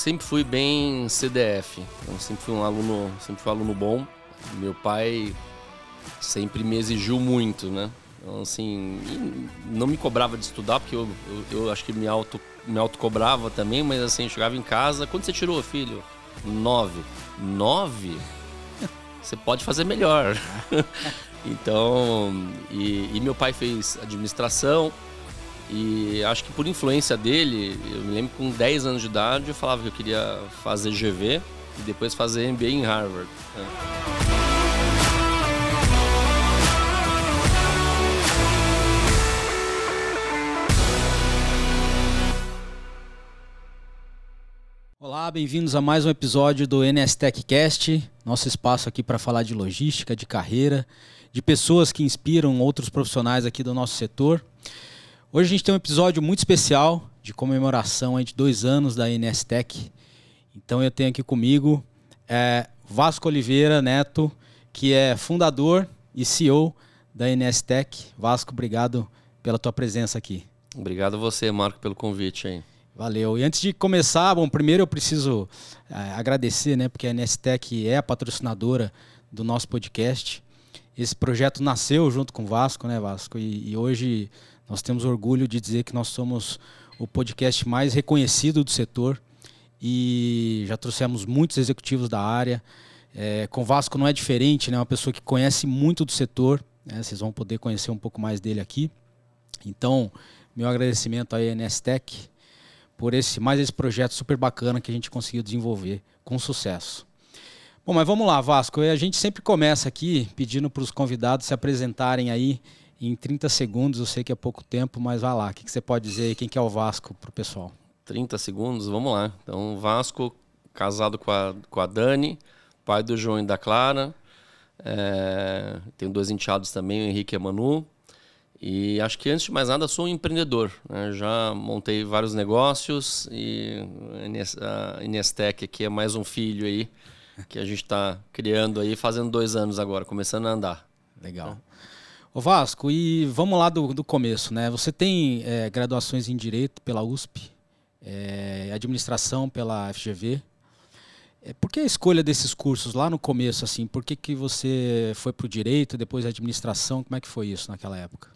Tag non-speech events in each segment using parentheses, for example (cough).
sempre fui bem CDF. Eu sempre fui um aluno, sempre fui um aluno bom. Meu pai sempre me exigiu muito, né? Então, assim, não me cobrava de estudar, porque eu, eu, eu acho que me auto me autocobrava também, mas assim, chegava em casa, quando você tirou, filho? Nove. Nove? (laughs) Você pode fazer melhor. (laughs) então, e, e meu pai fez administração, e acho que por influência dele, eu me lembro que com 10 anos de idade eu falava que eu queria fazer GV e depois fazer MBA em Harvard. Né? Olá, bem-vindos a mais um episódio do NS Cast, nosso espaço aqui para falar de logística, de carreira, de pessoas que inspiram outros profissionais aqui do nosso setor. Hoje a gente tem um episódio muito especial de comemoração de dois anos da NS Tech. Então eu tenho aqui comigo é, Vasco Oliveira Neto, que é fundador e CEO da NS Tech. Vasco, obrigado pela tua presença aqui. Obrigado a você, Marco, pelo convite aí. Valeu. E antes de começar, bom, primeiro eu preciso é, agradecer, né, porque a NSTEC é a patrocinadora do nosso podcast. Esse projeto nasceu junto com o Vasco, né, Vasco? E, e hoje nós temos orgulho de dizer que nós somos o podcast mais reconhecido do setor e já trouxemos muitos executivos da área. É, com Vasco não é diferente, né? Uma pessoa que conhece muito do setor. Né? Vocês vão poder conhecer um pouco mais dele aqui. Então, meu agradecimento à NSTEC por esse mais esse projeto super bacana que a gente conseguiu desenvolver com sucesso. Bom, mas vamos lá, Vasco. A gente sempre começa aqui pedindo para os convidados se apresentarem aí em 30 segundos, eu sei que é pouco tempo, mas vai lá. O que, você pode dizer aí? Quem que é o Vasco para o pessoal? 30 segundos, vamos lá. Então, Vasco, casado com a, com a Dani, pai do João e da Clara. É, tenho dois enteados também, o Henrique e a Manu. E acho que antes de mais nada sou um empreendedor. Né? Já montei vários negócios e a Inestec aqui é mais um filho aí que a gente está criando aí, fazendo dois anos agora, começando a andar. Legal. O Vasco, e vamos lá do, do começo, né? Você tem é, graduações em Direito pela USP, é, Administração pela FGV. É, por que a escolha desses cursos lá no começo, assim? Por que, que você foi para o Direito, depois Administração? Como é que foi isso naquela época?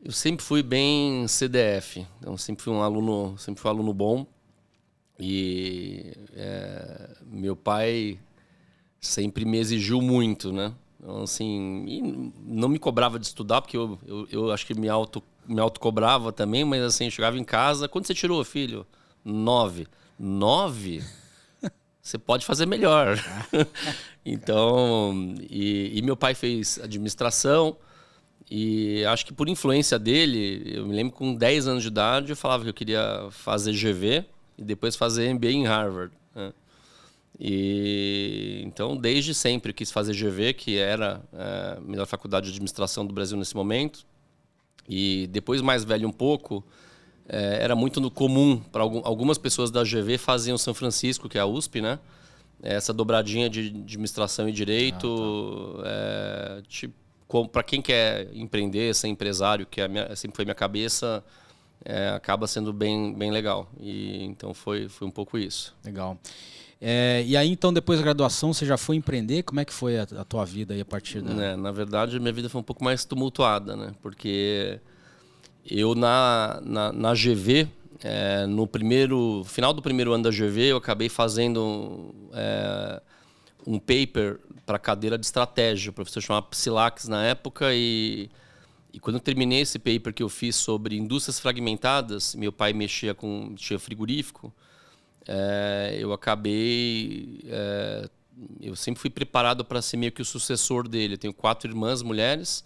Eu sempre fui bem CDF, então sempre fui um aluno, sempre fui um aluno bom. E é, meu pai sempre me exigiu muito, né? Então, assim, não me cobrava de estudar, porque eu, eu, eu acho que me auto me autocobrava também, mas assim, chegava em casa, quando você tirou, filho? Nove. Nove? (laughs) Você pode fazer melhor. (laughs) então, e, e, meu pai fez administração, e acho que por influência dele, eu me lembro com 10 anos de idade, eu falava que eu queria fazer GV e depois fazer MBA em Harvard. Né? E então, desde sempre quis fazer GV, que era é, a melhor faculdade de administração do Brasil nesse momento. E depois, mais velho um pouco, é, era muito no comum para algumas pessoas da GV faziam São Francisco, que é a USP, né? Essa dobradinha de administração e direito, ah, tá. é, tipo, para quem quer empreender, ser empresário, que é minha, sempre foi minha cabeça, é, acaba sendo bem, bem legal. E então foi, foi um pouco isso. Legal. É, e aí, então, depois da graduação, você já foi empreender? Como é que foi a, a tua vida aí a partir da... É, na verdade, minha vida foi um pouco mais tumultuada, né? Porque eu, na, na, na GV, é, no primeiro final do primeiro ano da GV, eu acabei fazendo é, um paper para cadeira de estratégia. O professor chamava Psilax na época e, e quando eu terminei esse paper que eu fiz sobre indústrias fragmentadas, meu pai mexia com tinha frigorífico, é, eu acabei é, eu sempre fui preparado para ser meio que o sucessor dele. Eu tenho quatro irmãs mulheres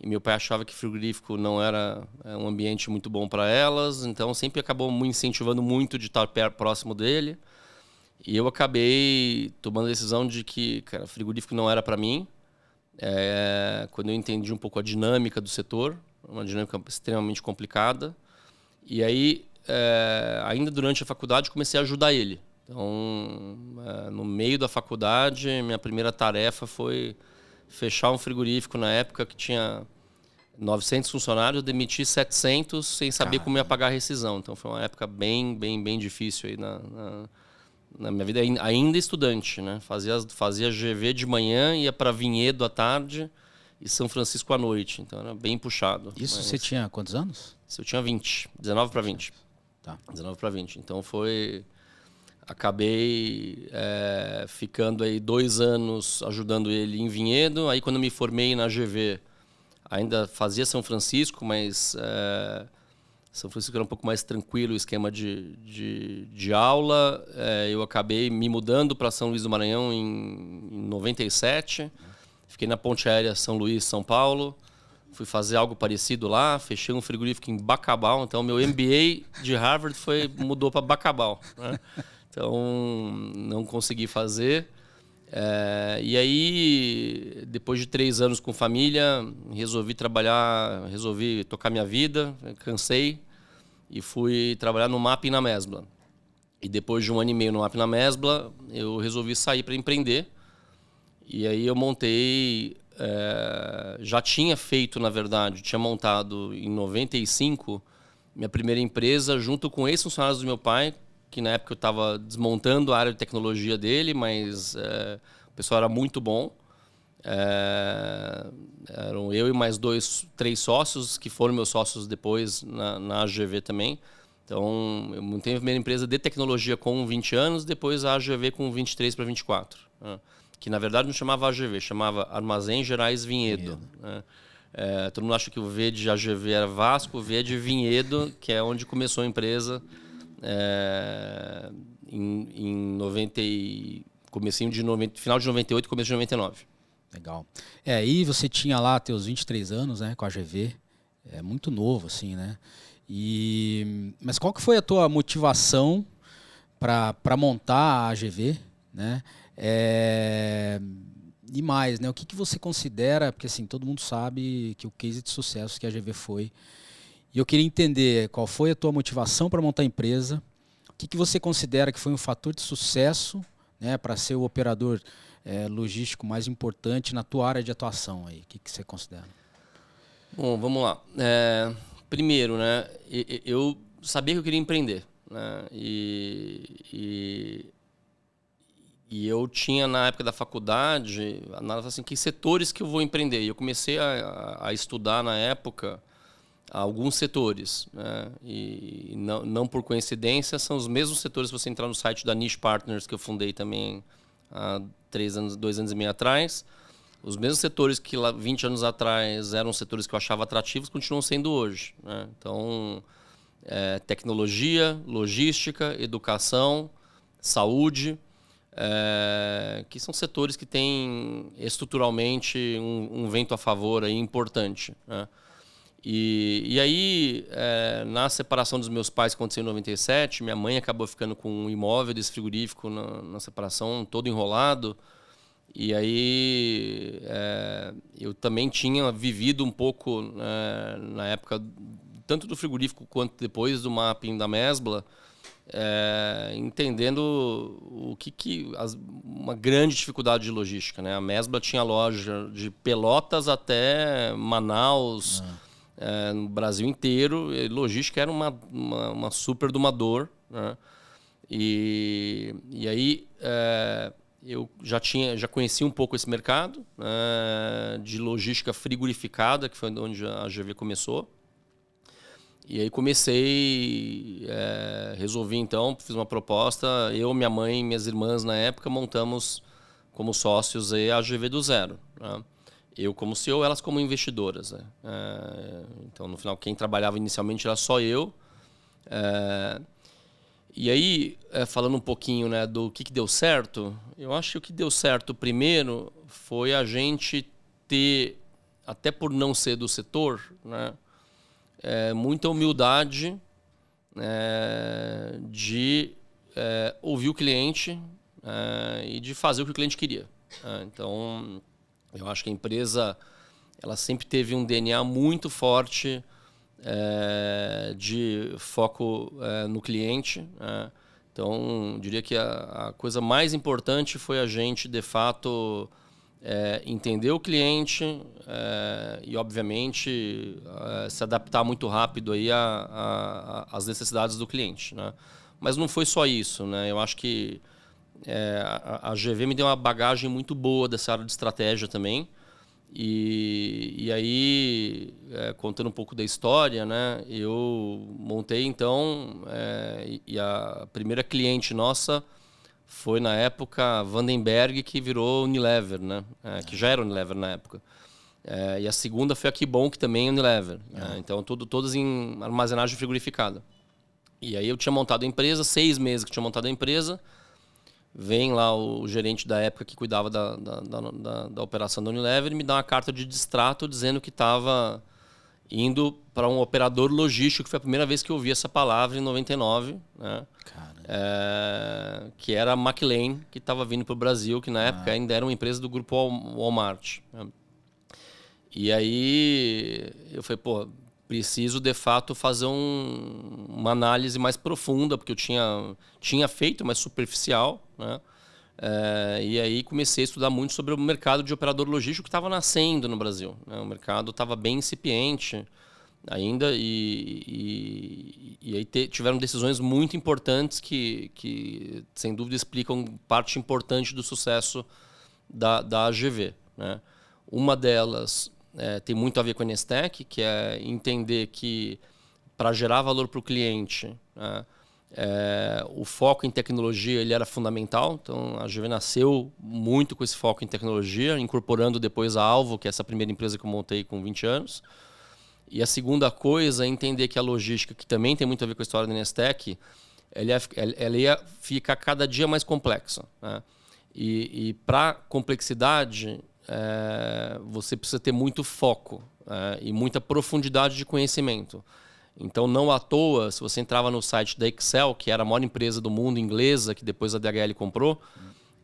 e meu pai achava que frigorífico não era é, um ambiente muito bom para elas, então sempre acabou me incentivando muito de estar próximo dele. E eu acabei tomando a decisão de que, cara, frigorífico não era para mim. É, quando eu entendi um pouco a dinâmica do setor, uma dinâmica extremamente complicada. E aí, é, ainda durante a faculdade, comecei a ajudar ele. Então, é, no meio da faculdade, minha primeira tarefa foi fechar um frigorífico na época que tinha 900 funcionários, eu demiti 700 sem saber Caramba. como ia pagar a rescisão. Então foi uma época bem, bem, bem difícil aí na, na, na minha vida, ainda estudante, né? Fazia, fazia GV de manhã, ia para Vinhedo à tarde e São Francisco à noite. Então era bem puxado. Isso mas... você tinha quantos anos? Eu tinha 20, 19 para 20. Tá. 19 para 20. Então foi acabei é, ficando aí dois anos ajudando ele em Vinhedo. Aí quando me formei na GV, ainda fazia São Francisco, mas é, São Francisco era um pouco mais tranquilo o esquema de, de, de aula. É, eu acabei me mudando para São Luís do Maranhão em, em 97. Fiquei na ponte aérea São Luís, São Paulo. Fui fazer algo parecido lá, fechei um frigorífico em Bacabal. Então, meu MBA de Harvard foi mudou para Bacabal. Né? Então, não consegui fazer. É, e aí, depois de três anos com família, resolvi trabalhar, resolvi tocar minha vida, cansei e fui trabalhar no MAP na Mesbla. E depois de um ano e meio no MAP na Mesbla, eu resolvi sair para empreender. E aí eu montei, é, já tinha feito, na verdade, tinha montado em 95 minha primeira empresa junto com ex-funcionários do meu pai, que na época eu estava desmontando a área de tecnologia dele, mas é, o pessoal era muito bom. É, eram eu e mais dois, três sócios, que foram meus sócios depois na, na AGV também. Então, eu montei a primeira empresa de tecnologia com 20 anos, depois a AGV com 23 para 24. Né? Que na verdade não chamava AGV, chamava Armazém Gerais Vinhedo. Vinhedo. Né? É, todo mundo acha que o V de AGV era Vasco, o V de Vinhedo, que é onde começou a empresa é, em, em 90 e, comecinho de 90, final de 98, começo de 99. Legal. É, aí você tinha lá teus 23 anos, né, com a GV. É muito novo assim, né? E mas qual que foi a tua motivação para montar a GV, né? É, e mais, né? O que, que você considera? Porque assim todo mundo sabe que o case de sucesso que a GV foi e eu queria entender qual foi a tua motivação para montar a empresa, o que, que você considera que foi um fator de sucesso né, para ser o operador é, logístico mais importante na tua área de atuação aí. O que, que você considera? Bom, vamos lá. É, primeiro, né, eu sabia que eu queria empreender. Né, e, e, e eu tinha, na época da faculdade, análise assim, que setores que eu vou empreender. E eu comecei a, a estudar na época alguns setores. Né? E não, não por coincidência, são os mesmos setores se você entrar no site da Niche Partners, que eu fundei também há três anos, dois anos e meio atrás. Os mesmos setores que lá 20 anos atrás eram setores que eu achava atrativos, continuam sendo hoje. Né? Então, é, tecnologia, logística, educação, saúde, é, que são setores que têm estruturalmente um, um vento a favor aí importante. Né? E, e aí, é, na separação dos meus pais, que aconteceu em 97, minha mãe acabou ficando com um imóvel desse frigorífico na, na separação, todo enrolado. E aí, é, eu também tinha vivido um pouco, né, na época, tanto do frigorífico quanto depois do mapping da Mesbla, é, entendendo o que, que as, uma grande dificuldade de logística. Né? A Mesbla tinha loja de Pelotas até Manaus. Ah é, no Brasil inteiro. logística era uma, uma, uma super de uma dor. Né? E, e aí é, eu já tinha já conhecia um pouco esse mercado né, de logística frigorificada, que foi onde a GV começou. E aí comecei, é, resolvi então, fiz uma proposta, eu, minha mãe e minhas irmãs na época montamos como sócios a GV do zero. Né? eu como CEO, elas como investidoras. Né? É, então, no final, quem trabalhava inicialmente era só eu. É, e aí, é, falando um pouquinho né, do que, que deu certo, eu acho que o que deu certo primeiro foi a gente ter, até por não ser do setor, né, é, muita humildade é, de é, ouvir o cliente é, e de fazer o que o cliente queria. então, eu acho que a empresa ela sempre teve um DNA muito forte é, de foco é, no cliente. Então, diria que a, a, coisa mais importante foi a gente, de fato, é, entender o cliente é, e, obviamente, é, se adaptar muito rápido aí às necessidades do cliente. Né? Mas não foi só isso. Né? Eu acho que é, a, a, GV me deu uma bagagem muito boa dessa área de estratégia também. E, e aí, é, contando um pouco da história, né, eu montei então, é, e, e a primeira cliente nossa foi na época Vandenberg, que virou Unilever, né? É, que já era Unilever na época. É, e a segunda foi a Kibon, que também é Unilever. É. então, tudo, todas em armazenagem frigorificada. E aí eu tinha montado a empresa, seis meses que tinha montado a empresa. Vem lá o gerente da época que cuidava da, da, da, da, da operação da Unilever e me dá uma carta de distrato dizendo que estava indo para um operador logístico, que foi a primeira vez que eu ouvi essa palavra em 99, né? É, que era a McLean, que estava vindo para o Brasil, que na ah. época ainda era uma empresa do grupo Walmart. Né? E aí eu falei, pô, preciso de fato fazer um, uma análise mais profunda, porque eu tinha, tinha feito, mas superficial, né? É, e aí comecei a estudar muito sobre o mercado de operador logístico que estava nascendo no Brasil. Né? O mercado estava bem incipiente ainda e, e, e aí te, tiveram decisões muito importantes que, que, sem dúvida, explicam parte importante do sucesso da, da AGV. Né? Uma delas é, tem muito a ver com a Nestec, que é entender que para gerar valor para o cliente, né, é, o foco em tecnologia ele era fundamental, então a GV nasceu muito com esse foco em tecnologia, incorporando depois a Alvo, que é essa primeira empresa que eu montei com 20 anos. E a segunda coisa é entender que a logística, que também tem muito a ver com a história da Nestec, ela ia, ela ia ficar cada dia mais complexa. Né? E, e para complexidade, é, você precisa ter muito foco é, e muita profundidade de conhecimento. Então, não à toa, se você entrava no site da Excel, que era a maior empresa do mundo inglesa, que depois a DHL comprou,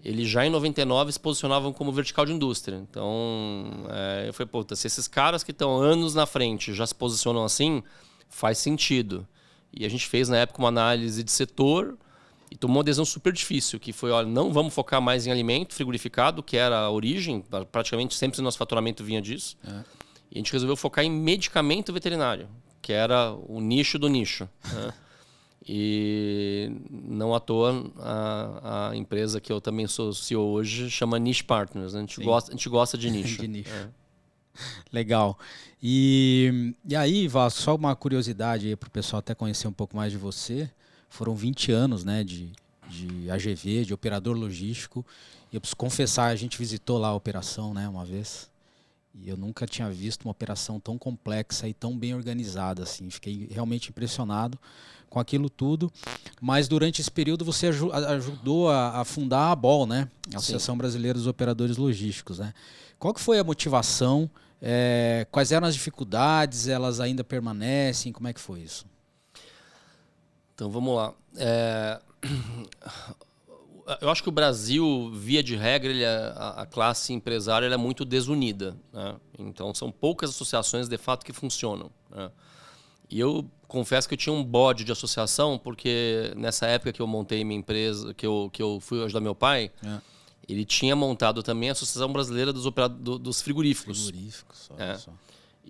eles já em 99 se posicionavam como vertical de indústria. Então, é, eu falei, puta, se esses caras que estão anos na frente já se posicionam assim, faz sentido. E a gente fez na época uma análise de setor e tomou uma decisão super difícil, que foi, olha, não vamos focar mais em alimento frigorificado, que era a origem, praticamente sempre o nosso faturamento vinha disso. É. E a gente resolveu focar em medicamento veterinário, que era o nicho do nicho. Né? E não à toa a, a, empresa que eu também sou CEO hoje chama Niche Partners. Né? A, gente gosta, a gente gosta de (laughs) nicho. de nicho. É. (laughs) Legal. E, e aí, Vasco, só uma curiosidade para o pessoal até conhecer um pouco mais de você. Foram 20 anos né, de, de AGV, de operador logístico. E eu preciso confessar, a gente visitou lá a operação né, uma vez. E eu nunca tinha visto uma operação tão complexa e tão bem organizada assim. Fiquei realmente impressionado com aquilo tudo. Mas durante esse período você ajudou a, a fundar a BOL, né? A Associação Sim. Brasileira dos Operadores Logísticos, né? Qual que foi a motivação? É, quais eram as dificuldades? Elas ainda permanecem? Como é que foi isso? Então vamos lá. É eu acho que o Brasil, via de regra, ele, é, a, a, classe empresária é muito desunida. Né? Então, são poucas associações, de fato, que funcionam. Né? E eu confesso que eu tinha um bode de associação, porque nessa época que eu montei minha empresa, que eu, que eu fui ajudar meu pai, é. ele tinha montado também a Associação Brasileira dos, do, dos Frigoríficos. Frigoríficos, olha é. só.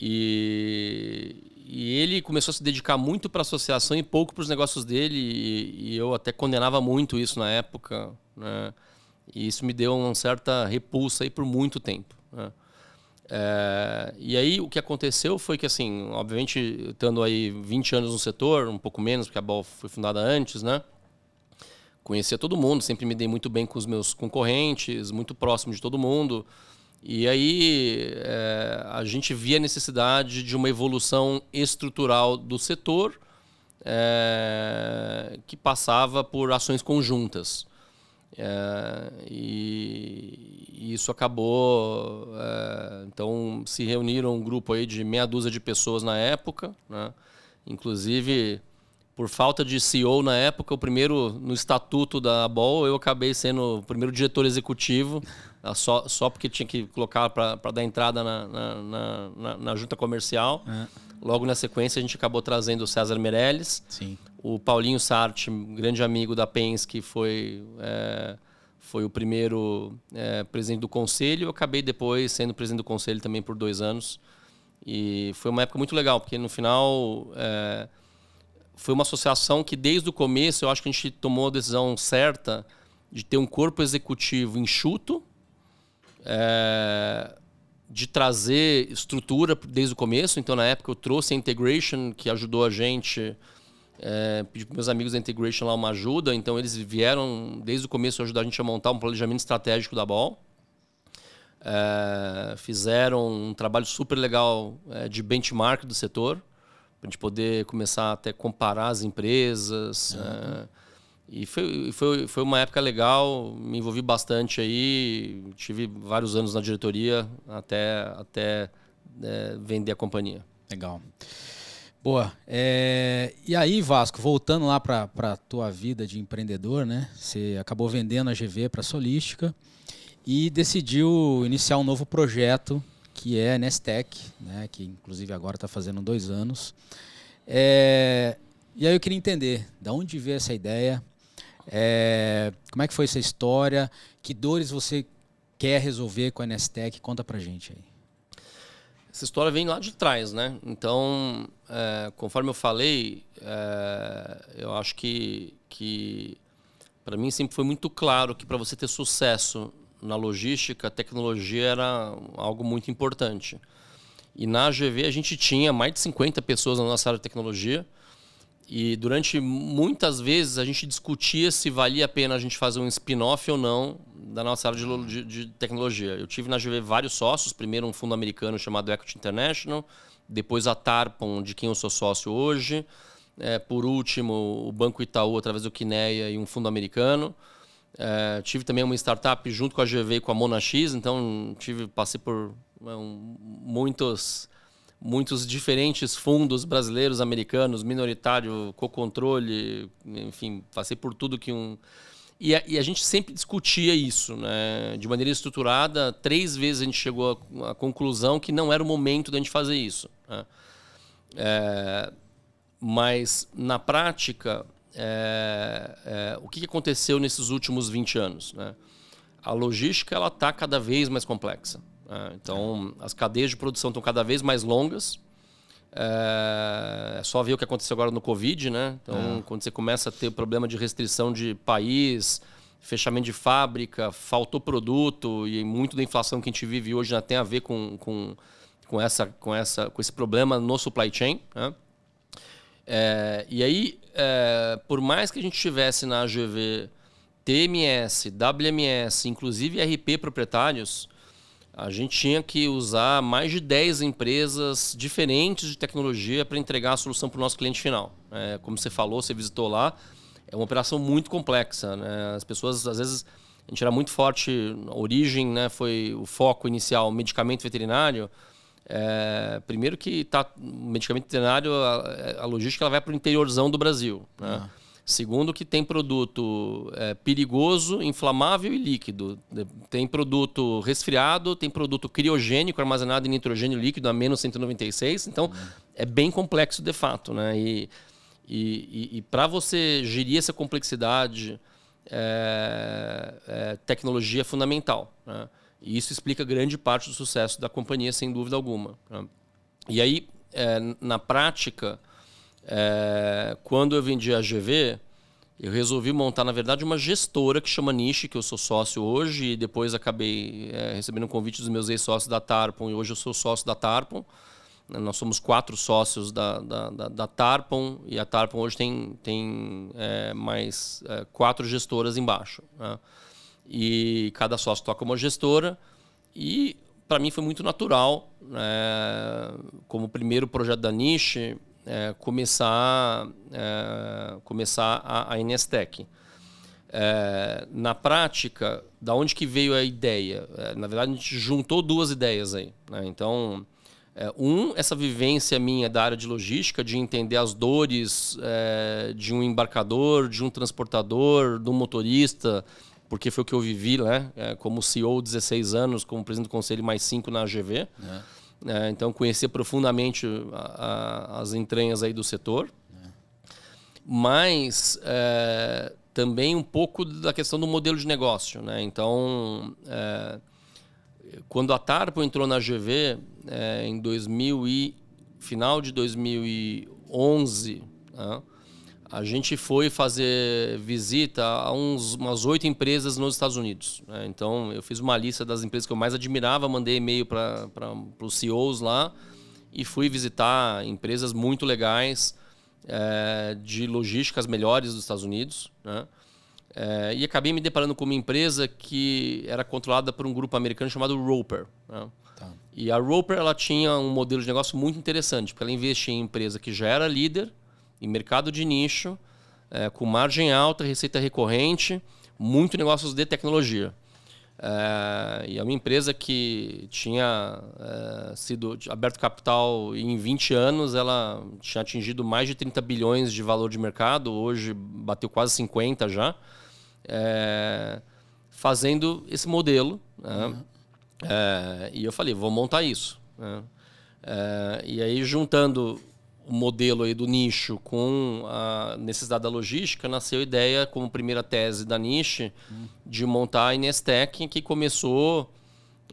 E, e ele começou a se dedicar muito para a associação e pouco para os negócios dele. E, e, eu até condenava muito isso na época. Né? E isso me deu uma certa repulsa aí por muito tempo. Né? É, e aí o que aconteceu foi que, assim, obviamente, estando aí 20 anos no setor, um pouco menos, porque a BOL foi fundada antes, né? Conhecia todo mundo, sempre me dei muito bem com os meus concorrentes, muito próximo de todo mundo. E aí é, a gente via a necessidade de uma evolução estrutural do setor é, que passava por ações conjuntas. É, e, e, isso acabou. É, então se reuniram um grupo aí de meia dúzia de pessoas na época, né? inclusive por falta de CEO na época, o primeiro no estatuto da BOL, eu acabei sendo o primeiro diretor executivo, só, só porque tinha que colocar para dar entrada na, na, na, na junta comercial. É. Logo na sequência, a gente acabou trazendo o César Meirelles, Sim. o Paulinho Sartre, grande amigo da Penske, foi, é, foi o primeiro é, presidente do conselho. Eu acabei depois sendo presidente do conselho também por dois anos. E foi uma época muito legal, porque no final é, foi uma associação que desde o começo eu acho que a gente tomou a decisão certa de ter um corpo executivo enxuto, é, de trazer estrutura desde o começo. Então, na época, eu trouxe a Integration, que ajudou a gente. É, pedi para meus amigos da Integration lá uma ajuda. Então, eles vieram desde o começo ajudar a gente a montar um planejamento estratégico da Ball. É, fizeram um trabalho super legal é, de benchmark do setor, para a gente poder começar até comparar as empresas. Uhum. E foi, foi, foi uma época legal, me envolvi bastante aí, tive vários anos na diretoria até, até é, vender a companhia. Legal. Boa. É, e aí, Vasco, voltando lá para a tua vida de empreendedor, né? Você acabou vendendo a GV para a Solística e decidiu iniciar um novo projeto que é Nestec, né? que inclusive agora está fazendo dois anos. É, e aí eu queria entender, de onde veio essa ideia, é, como é que foi essa história? Que dores você quer resolver com a Nestec? Conta pra gente aí. Essa história vem lá de trás, né? Então, é, conforme eu falei, é, eu acho que, que para mim sempre foi muito claro que para você ter sucesso na logística, a tecnologia era algo muito importante. E na AGV a gente tinha mais de 50 pessoas na nossa área de tecnologia e durante muitas vezes a gente discutia se valia a pena a gente fazer um spin-off ou não da nossa área de, de, de, tecnologia. Eu tive na GV vários sócios, primeiro um fundo americano chamado Equity International, depois a Tarpon, de quem eu sou sócio hoje, é, por último o Banco Itaú através do Quineia e um fundo americano. É, tive também uma startup junto com a GV e com a Monax, então tive passei por é, um, muitos muitos diferentes fundos brasileiros, americanos, minoritário, co-controle, enfim, passei por tudo que um. E a, e a, gente sempre discutia isso, né? de maneira estruturada. Três vezes a gente chegou à, conclusão que não era o momento da gente fazer isso. Né? É, mas, na prática, é, é, o que aconteceu nesses últimos 20 anos? Né? A logística está cada vez mais complexa. É, então, as cadeias de produção estão cada vez mais longas. É, é só ver o que aconteceu agora no Covid, né? Então, é. quando você começa a ter problema de restrição de país, fechamento de fábrica, faltou produto e muito da inflação que a gente vive hoje já tem a ver com, com, com, essa, com, essa, com esse problema no supply chain. Né? É, e aí, é, por mais que a gente tivesse na AGV TMS, WMS, inclusive RP proprietários, a gente tinha que usar mais de 10 empresas diferentes de tecnologia para entregar a solução para o nosso cliente final. É, como você falou, você visitou lá, é uma operação muito complexa. Né? As pessoas, às vezes, a gente era muito forte, a origem né, foi o foco inicial, medicamento veterinário. É, primeiro que tá, medicamento veterinário, a, a logística ela vai para o interiorzão do Brasil. Né? Uhum. Segundo, que tem produto é, perigoso, inflamável e líquido. Tem produto resfriado, tem produto criogênico, armazenado em nitrogênio líquido a menos 196. Então, uhum. é bem complexo de fato. Né? E, e, e, e para você gerir essa complexidade, é, é, tecnologia é fundamental. Né? E isso explica grande parte do sucesso da companhia, sem dúvida alguma. Né? E aí, é, na prática é, quando eu vendi a GV, eu resolvi montar, na verdade, uma gestora que chama Niche, que eu sou sócio hoje, e depois acabei é, recebendo um convite dos meus ex-sócios da Tarpon, e hoje eu sou sócio da Tarpon. Nós somos quatro sócios da, da, da, da Tarpon, e a Tarpon hoje tem, tem é, mais é, quatro gestoras embaixo. Né? E cada sócio toca uma gestora, e para mim foi muito natural, né? como primeiro projeto da Niche, é, começar, é, começar a, a Inestec. É, na prática, da onde que veio a ideia? É, na verdade, a gente juntou duas ideias aí. Né? Então, é, um, essa vivência minha da área de logística, de entender as dores é, de um embarcador, de um transportador, de um motorista, porque foi o que eu vivi, né? como CEO, 16 anos, como presidente do conselho, mais 5 na AGV. É. É, então, conhecer profundamente a, a, as entranhas aí do setor. É. Mas, é, também um pouco da questão do modelo de negócio. Né? Então, é, quando a Tarpo entrou na GV é, em 2000 e, final de 2011, né? A gente foi fazer visita a uns, umas oito empresas nos Estados Unidos. Né? Então, eu fiz uma lista das empresas que eu mais admirava, mandei e-mail para os CEOs lá e fui visitar empresas muito legais é, de logísticas melhores dos Estados Unidos. Né? É, e acabei me deparando com uma empresa que era controlada por um grupo americano chamado Roper. Né? Tá. E a Roper ela tinha um modelo de negócio muito interessante, porque ela investia em empresa que já era líder em mercado de nicho, é, com margem alta, receita recorrente, muito negócios de tecnologia. É, e é uma empresa que tinha é, sido aberto capital em 20 anos, ela tinha atingido mais de 30 bilhões de valor de mercado, hoje bateu quase 50 já, é, fazendo esse modelo. Né? Uhum. É, e eu falei, vou montar isso. Né? É, e aí, juntando o modelo aí do nicho com a necessidade da logística, nasceu a ideia, como primeira tese da Niche, hum. de montar a Inestec, que começou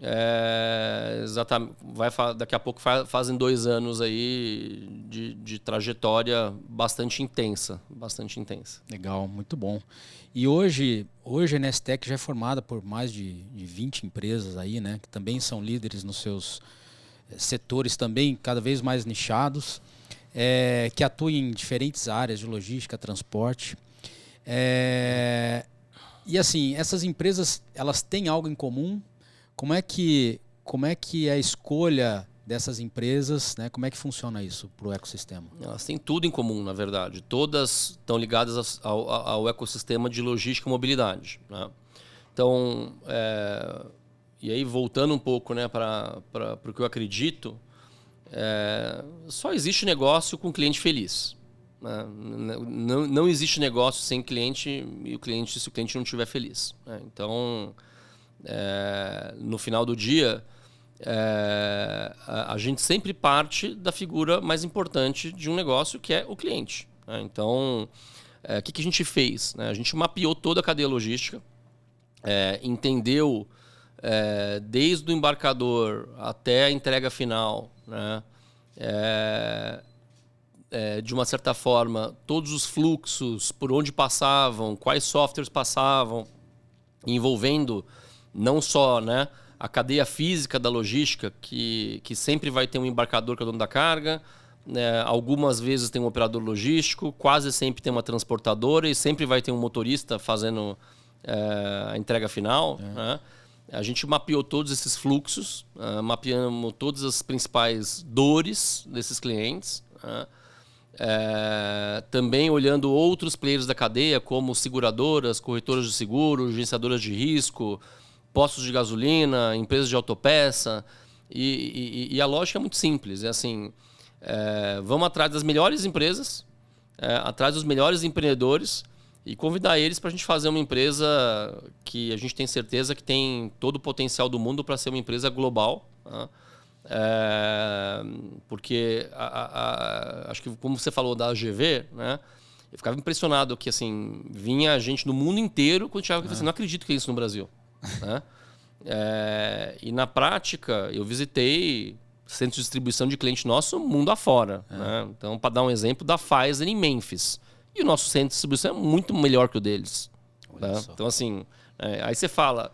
é, exatamente, vai, daqui a pouco fazem dois anos aí de, de trajetória bastante intensa, bastante intensa. Legal, muito bom. E hoje, hoje a Nestec já é formada por mais de, de 20 empresas aí, né, que também são líderes nos seus eh, setores também cada vez mais nichados é, que atua em diferentes áreas de logística, transporte. É, e assim, essas empresas elas têm algo em comum. Como é que como é que é a escolha dessas empresas, né? Como é que funciona isso para o ecossistema? Elas têm tudo em comum, na verdade. Todas estão ligadas ao, ao ecossistema de logística e mobilidade. Né? Então, é, e aí voltando um pouco, né, para o que eu acredito, é, só existe negócio com cliente feliz. Né? Não, não existe negócio sem cliente e o cliente se o cliente não estiver feliz. Né? Então, é, no final do dia, é, a, a, gente sempre parte da figura mais importante de um negócio, que é o cliente. Né? Então, é, o que, que, a gente fez? Né? A gente mapeou toda a cadeia logística, é, entendeu é, desde o embarcador até a entrega final, né? É, é, de uma certa forma, todos os fluxos, por onde passavam, quais softwares passavam, envolvendo não só né, a cadeia física da logística, que, que sempre vai ter um embarcador que é o dono da carga, né, algumas vezes tem um operador logístico, quase sempre tem uma transportadora e sempre vai ter um motorista fazendo é, a entrega final. É. Né? A gente mapeou todos esses fluxos, uh, mapeamos todas as principais dores desses clientes. Uh, é, também olhando outros players da cadeia, como seguradoras, corretoras de seguro, gerenciadoras de risco, postos de gasolina, empresas de autopeça. E, e, e a lógica é muito simples. É assim, é, vamos atrás das melhores empresas, é, atrás dos melhores empreendedores e convidar eles para a gente fazer uma empresa que a gente tem certeza que tem todo o potencial do mundo para ser uma empresa global. Né? É, porque a, a, a, acho que como você falou da AGV, né? Eu ficava impressionado que assim vinha gente do mundo inteiro quando chegava é. assim, não acredito que é isso no Brasil, né? (laughs) É, e na prática eu visitei centros de distribuição de cliente nosso mundo afora. É. Né? Então, para dar um exemplo, da Pfizer em Memphis. E o nosso centro de distribuição é muito melhor que o deles. Tá? Então, assim, é, aí você fala,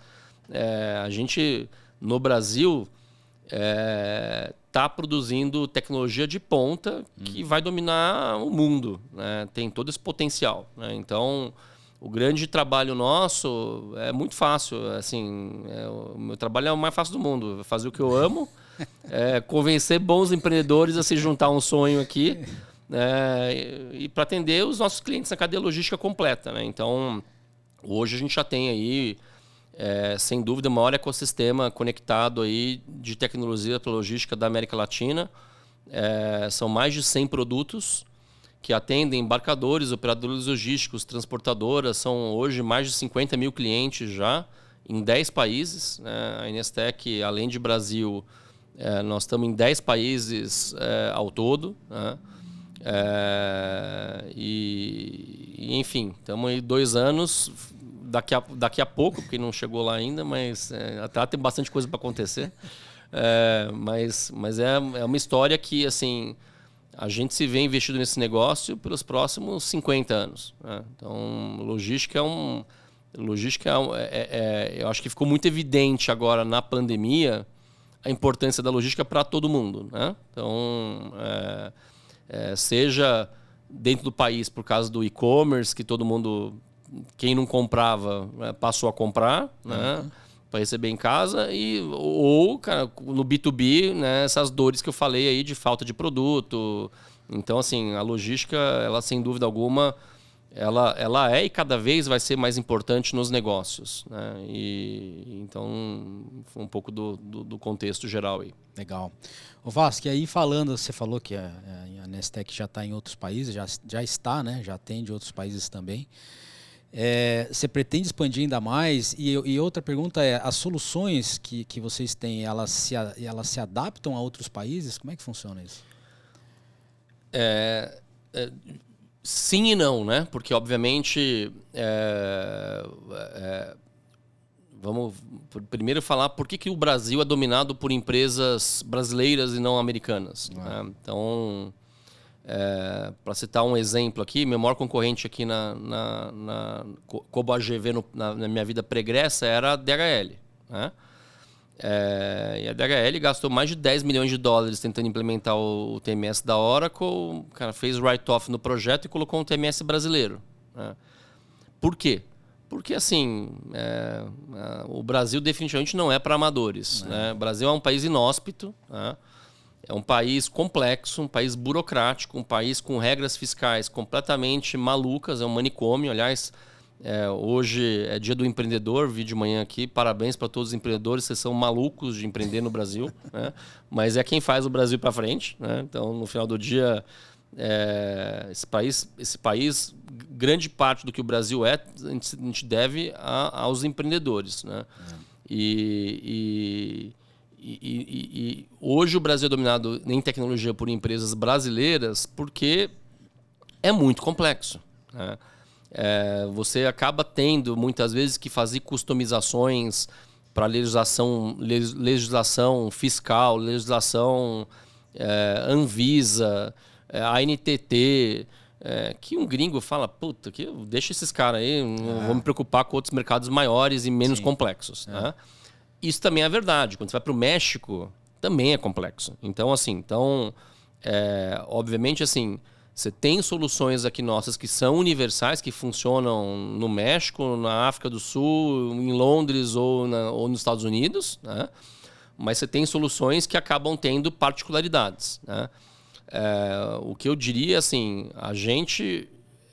é, a gente no Brasil está é, tá produzindo tecnologia de ponta que hum. vai dominar o mundo, né? tem todo esse potencial. Né? Então, o grande trabalho nosso é muito fácil. Assim, é, o meu trabalho é o mais fácil do mundo. Fazer o que eu amo, (laughs) é, convencer bons empreendedores a se juntar a um sonho aqui (laughs) é, e, para atender os nossos clientes na cadeia logística completa. Né? Então, hoje a gente já tem aí, é, sem dúvida, o maior ecossistema conectado aí de tecnologia para logística da América Latina. É, são mais de 100 produtos que atendem embarcadores, operadores logísticos, transportadoras. São hoje mais de 50 mil clientes já em 10 países. Né? A Inestec, além de Brasil, é, nós estamos em 10 países é, ao todo. Né? É, e enfim, estamos aí dois anos, daqui a, daqui a pouco, porque não chegou lá ainda, mas é, até tem bastante coisa para acontecer. É, mas mas é, é uma história que, assim, a gente se vê investido nesse negócio pelos próximos 50 anos. Né? Então, logística é um. Logística é, um, é, é, eu acho que ficou muito evidente agora na pandemia a importância da logística para todo mundo. Né? Então, é, é, seja dentro do país por causa do e-commerce, que todo mundo, quem não comprava, né, passou a comprar, né? Uhum. Para receber em casa, e, ou cara, no B2B, né, essas dores que eu falei aí de falta de produto. Então, assim, a logística, ela sem dúvida alguma, ela, ela é e cada vez vai ser mais importante nos negócios. Né? E, então, um pouco do, do, do contexto geral aí. Legal. O Vasco, aí falando, você falou que a, a Nestec já está em outros países, já, já está, né? Já atende outros países também. É, você pretende expandir ainda mais? E, e, outra pergunta é, as soluções que, que vocês têm, elas se, elas se adaptam a outros países? Como é que funciona isso? É, é, sim e não, né? Porque, obviamente, é, é, Vamos primeiro falar por que, que o Brasil é dominado por empresas brasileiras e não americanas. Né? Então, é, para citar um exemplo aqui, meu maior concorrente aqui na, na, na como AGV no, na, na, minha vida pregressa era a DHL. Né? É, e a DHL gastou mais de 10 milhões de dólares tentando implementar o, o TMS da Oracle, cara fez write-off no projeto e colocou um TMS brasileiro. Né? Por quê? Porque, assim, é, é, o Brasil definitivamente não é para amadores. É. Né? O Brasil é um país inóspito, né? é um país complexo, um país burocrático, um país com regras fiscais completamente malucas, é um manicômio. Aliás, é, hoje é dia do empreendedor, vi de manhã aqui. Parabéns para todos os empreendedores, vocês são malucos de empreender no Brasil, (laughs) né? mas é quem faz o Brasil para frente. Né? Então, no final do dia, é, esse país, esse país, grande parte do que o Brasil é, a gente, a gente deve a, aos empreendedores, né? É. E, e, e, e, hoje o Brasil é dominado em tecnologia por empresas brasileiras porque é muito complexo. Né? É, você acaba tendo muitas vezes que fazer customizações para legislação, legislação fiscal, legislação é, Anvisa é, a NTT, é, que um gringo fala, puta, que deixa esses caras aí, não é. vou me preocupar com outros mercados maiores e menos Sim. complexos. É. Né? Isso também é verdade. Quando você vai para o México, também é complexo. Então, assim, então, é, obviamente, assim, você tem soluções aqui nossas que são universais, que funcionam no México, na África do Sul, em Londres ou, na, ou nos Estados Unidos, né? mas você tem soluções que acabam tendo particularidades. Né? É, o que eu diria, assim, a gente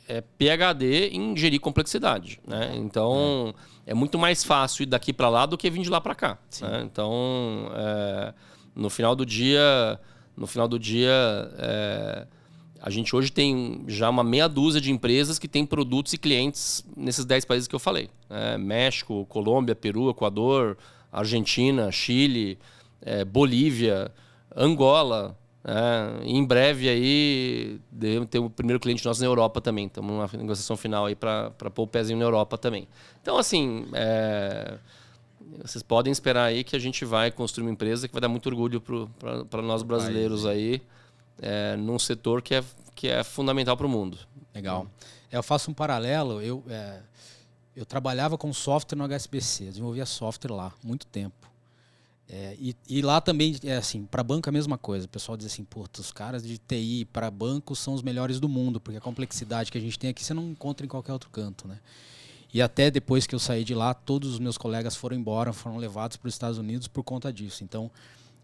é PhD em gerir complexidade, né? Então é, é muito mais fácil ir daqui para lá do que vir de lá para cá. Né? Então, é, no final do dia, no final do dia, é, a gente hoje tem já uma meia dúzia de empresas que têm produtos e clientes nesses 10 países que eu falei: né? México, Colômbia, Peru, Equador, Argentina, Chile, é, Bolívia, Angola. É, em breve aí devemos ter o primeiro cliente nosso na Europa também. Estamos numa negociação final aí para pôr o pezinho na Europa também. Então, assim, é, vocês podem esperar aí que a gente vai construir uma empresa que vai dar muito orgulho para nós brasileiros aí, é, num setor que é, que é fundamental para o mundo. Legal. É, eu faço um paralelo. Eu, é, eu trabalhava com software no HSBC, desenvolvia software lá muito tempo. É, e, e, lá também, é assim, para banco é a mesma coisa. O pessoal diz assim, puta, os caras de TI para banco são os melhores do mundo, porque a complexidade que a gente tem aqui você não encontra em qualquer outro canto, né? E até depois que eu saí de lá, todos os meus colegas foram embora, foram levados para os Estados Unidos por conta disso. Então,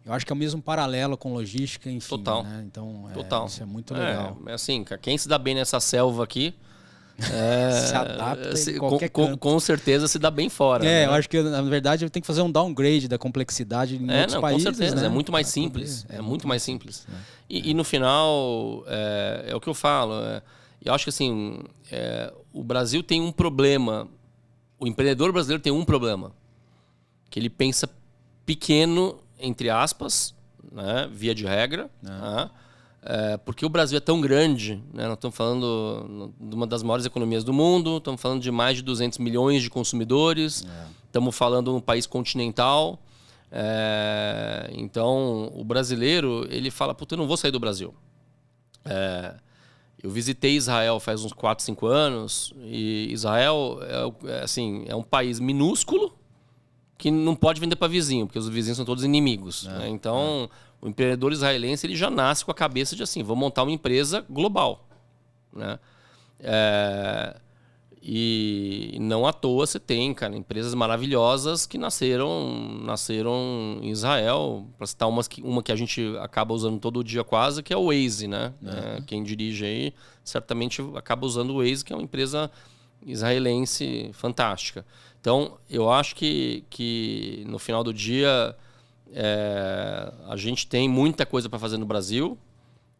eu acho que é o mesmo paralelo com logística, enfim. Total. Né? Então, é, Total. isso é muito legal. É, assim, quem se dá bem nessa selva aqui, (laughs) é, se adapta se, com, com, com, certeza se dá bem fora. É, né? eu acho que na verdade eu tenho que fazer um downgrade da complexidade em é, outros não, países. Com certeza, né? é muito mais simples. É, é, muito mais simples. É. E, e, no final, é, é, o que eu falo. É, eu acho que assim, é, o Brasil tem um problema. O empreendedor brasileiro tem um problema. Que ele pensa pequeno, entre aspas, né, via de regra. Né? é, porque o Brasil é tão grande, né? nós estamos falando de uma das maiores economias do mundo, estamos falando de mais de 200 milhões de consumidores, é. estamos falando de um país continental. É, então, o brasileiro, ele fala, puta, eu não vou sair do Brasil. É, eu visitei Israel faz uns 4, 5 anos, e Israel é, é, assim, é um país minúsculo que não pode vender para vizinho, porque os vizinhos são todos inimigos. É, né? Então, o empreendedor israelense ele já nasce com a cabeça de assim, vou montar uma empresa global, né? É, e não à toa você tem, cara, empresas maravilhosas que nasceram, nasceram em Israel. Para citar uma que, uma que a gente acaba usando todo dia quase, que é o Waze, né? É. É, quem dirige aí certamente acaba usando o Waze, que é uma empresa israelense fantástica. Então, eu acho que, que no final do dia é, a gente tem muita coisa para fazer no Brasil,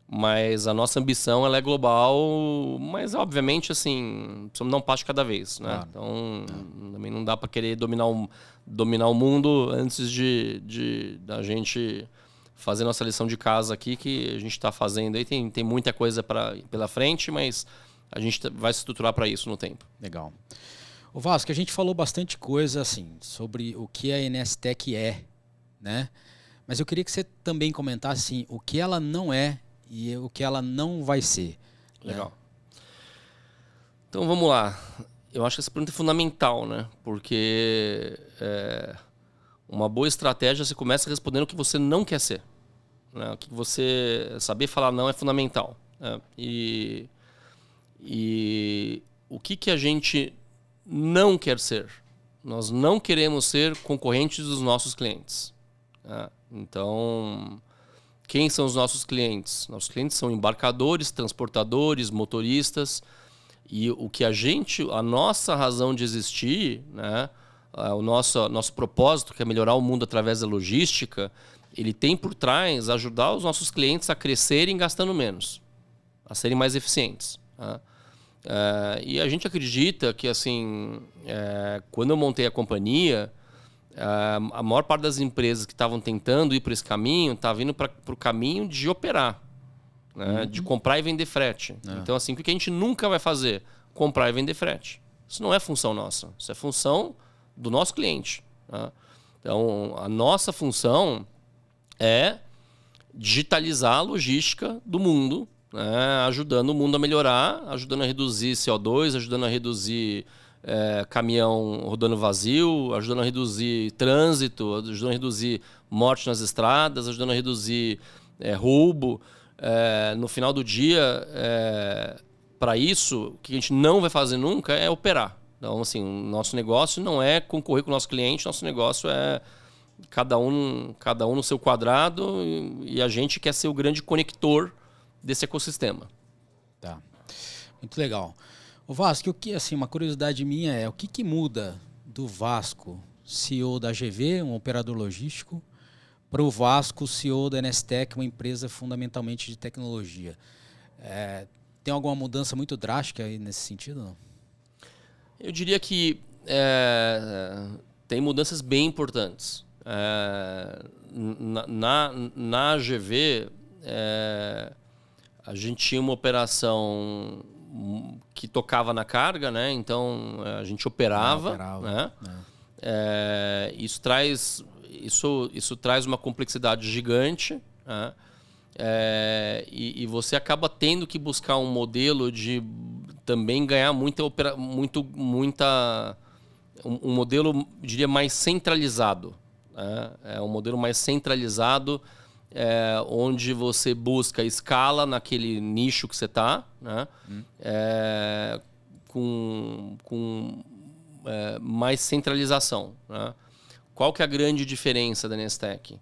mas a nossa ambição ela é global, mas obviamente assim, precisamos dar um passo cada vez, né? Claro. Então, é. também não dá para querer dominar o, dominar o mundo antes de, de da gente fazer nossa lição de casa aqui, que a gente está fazendo aí. Tem, tem muita coisa pra, pela frente, mas a gente vai se estruturar para isso no tempo. Legal. O Vasco, a gente falou bastante coisa assim sobre o que a NSTEC é, né? Mas eu queria que você também comentasse assim, o que ela não é e o que ela não vai ser. Né? Legal. Né? Então vamos lá. Eu acho que essa pergunta é fundamental, né? Porque é, uma boa estratégia você começa respondendo o que você não quer ser. Né? O que você saber falar não é fundamental. Né? E, e o que, que a gente não quer ser? Nós não queremos ser concorrentes dos nossos clientes. Né? Então, quem são os nossos clientes? Nossos clientes são embarcadores, transportadores, motoristas. E o que a gente, a nossa razão de existir, né? o nosso, nosso propósito, que é melhorar o mundo através da logística, ele tem por trás ajudar os nossos clientes a crescerem gastando menos, a serem mais eficientes. Tá? É, e a gente acredita que, assim, é, quando eu montei a companhia, a maior parte das empresas que estavam tentando ir por esse caminho estava indo para o caminho de operar, né? uhum. de comprar e vender frete. É. Então, assim, o que a gente nunca vai fazer? Comprar e vender frete. Isso não é função nossa, isso é função do nosso cliente. Tá? Então, a nossa função é digitalizar a logística do mundo, né? ajudando o mundo a melhorar, ajudando a reduzir CO2, ajudando a reduzir é, caminhão rodando vazio, ajudando a reduzir trânsito, ajudando a reduzir morte nas estradas, ajudando a reduzir é, roubo. É, no final do dia, é, para isso, o que a gente não vai fazer nunca é operar. Então, assim, nosso negócio não é concorrer com o nosso cliente, nosso negócio é cada um, cada um no seu quadrado e, e a gente quer ser o grande conector desse ecossistema. Tá. Muito legal. O Vasco, o que assim, uma curiosidade minha é o que, que muda do Vasco, CEO da GV, um operador logístico, para o Vasco, CEO da Nestec, uma empresa fundamentalmente de tecnologia. É, tem alguma mudança muito drástica aí nesse sentido? Não? Eu diria que é, tem mudanças bem importantes. É, na, na, na GV, é, a gente tinha uma operação que tocava na carga, né? Então a gente operava, operava né? É. É, isso traz isso isso traz uma complexidade gigante, né? é, e, e, você acaba tendo que buscar um modelo de também ganhar muita muito muita um, um modelo diria mais centralizado, né? é um modelo mais centralizado é, onde você busca escala naquele nicho que você está, né? Hum. É, com, com é, mais centralização. Né? Qual que é a grande diferença da Nestec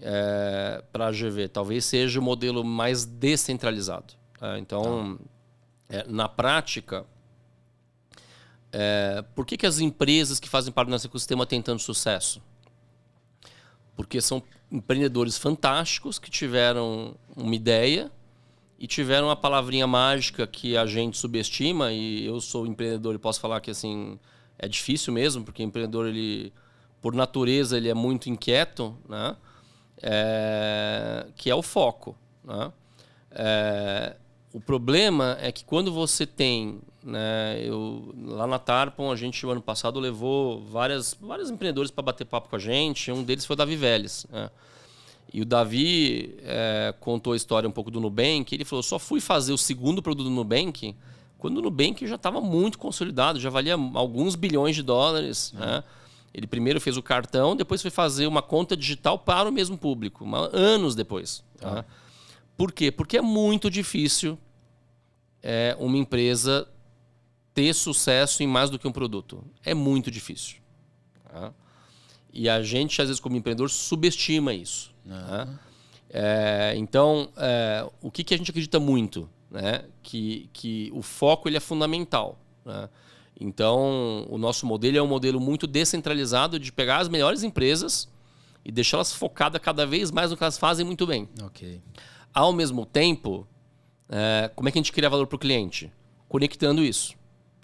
é, para a GV? Talvez seja o modelo mais descentralizado. Tá? Então, tá. na prática, é, por que, que as empresas que fazem parte do nosso ecossistema têm tanto sucesso? Porque são empreendedores fantásticos que tiveram uma ideia e tiveram uma palavrinha mágica que a gente subestima e eu sou empreendedor e posso falar que assim é difícil mesmo porque empreendedor ele por natureza ele é muito inquieto né é, que é o foco né? É, o problema é que quando você tem, né, eu lá na Tarpon a gente o ano passado levou várias vários empreendedores para bater papo com a gente. Um deles foi o Davi Vélez. Né? E o Davi é, contou a história um pouco do Nubank. Ele falou: só fui fazer o segundo produto do Nubank quando o Nubank já estava muito consolidado, já valia alguns bilhões de dólares. Uhum. Né? Ele primeiro fez o cartão, depois foi fazer uma conta digital para o mesmo público, anos depois. Tá? Por quê? Porque é muito difícil é, uma empresa ter sucesso em mais do que um produto. É muito difícil. Tá? E a gente, às vezes, como empreendedor, subestima isso. Uhum. É, então, é, o que, que a gente acredita muito? né? que, que o foco ele é fundamental. Né? Então, o nosso modelo é um modelo muito descentralizado de pegar as melhores empresas e deixá-las focadas cada vez mais no que elas fazem muito bem. Okay. Ao mesmo tempo, é, como é que a gente cria valor para o cliente? Conectando isso,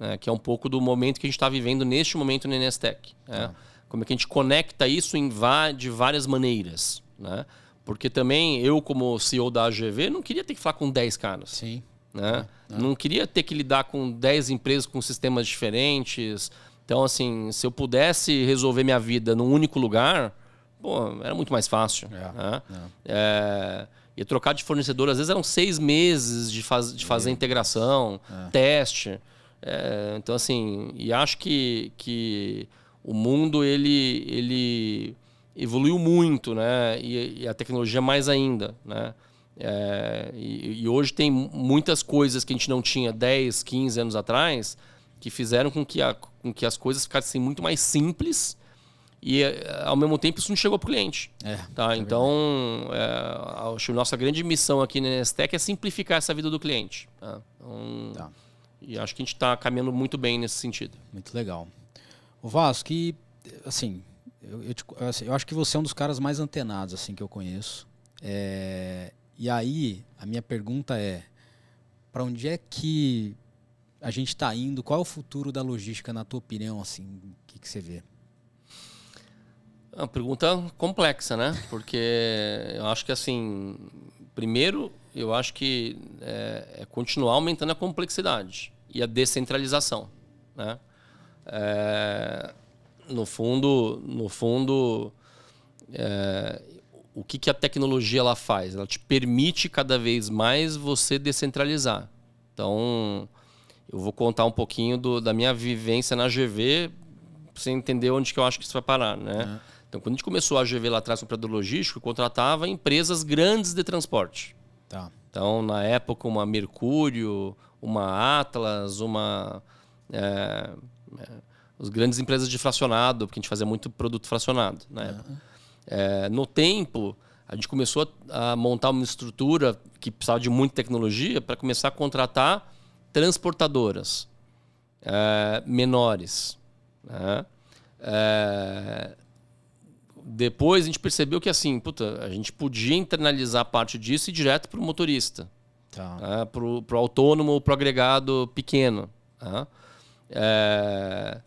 né? que é um pouco do momento que a gente está vivendo neste momento no Nestec. Né? Ah. Como é que a gente conecta isso em de várias maneiras. Né? Porque também eu, como CEO da AGV, não queria ter que falar com 10 caras. Sim. Né? É, é. Não queria ter que lidar com 10 empresas com sistemas diferentes. Então, assim, se eu pudesse resolver minha vida num único lugar, pô, era muito mais fácil. É, né? é. e trocar de fornecedor, às vezes eram seis meses de, faz, de fazer integração, é. teste. É, então, assim, e acho que, que o mundo, ele, ele evoluiu muito, né? E, e a tecnologia mais ainda, né? É, e, e, hoje tem muitas coisas que a gente não tinha 10, 15 anos atrás que fizeram com que, a, com que as coisas ficassem muito mais simples e ao mesmo tempo isso não chegou para o cliente. É, tá? É então, é, acho que a nossa grande missão aqui na Nestec é simplificar essa vida do cliente. Tá? Então, tá. E acho que a gente está caminhando muito bem nesse sentido. Muito legal. O Vasco, e, assim, eu, eu, assim, eu, acho que você é um dos caras mais antenados assim que eu conheço. É, e aí, a minha pergunta é: para onde é que a gente está indo? Qual é o futuro da logística, na tua opinião? Assim, o que, que você vê? É uma pergunta complexa, né? Porque eu acho que, assim, primeiro, eu acho que é, é continuar aumentando a complexidade e a descentralização, né? É, no fundo, no fundo, é, o que, que a tecnologia ela faz? Ela te permite cada vez mais você descentralizar. Então, eu vou contar um pouquinho do, da minha vivência na GV, para você entender onde que eu acho que isso vai parar, né? É. Então, quando a gente começou a GV lá atrás, no operador logístico, contratava empresas grandes de transporte. Tá. Então, na época, uma Mercúrio, uma Atlas, uma... É, é, as grandes empresas de fracionado, porque a gente fazia muito produto fracionado na época. Uhum. É, no tempo, a gente começou a, a, montar uma estrutura que precisava de muita tecnologia para começar a contratar transportadoras é, menores. Né? É, depois a gente percebeu que assim, puta, a gente podia internalizar parte disso e ir direto para o motorista. Tá. Né? Para o autônomo, para o agregado pequeno. Tá? É,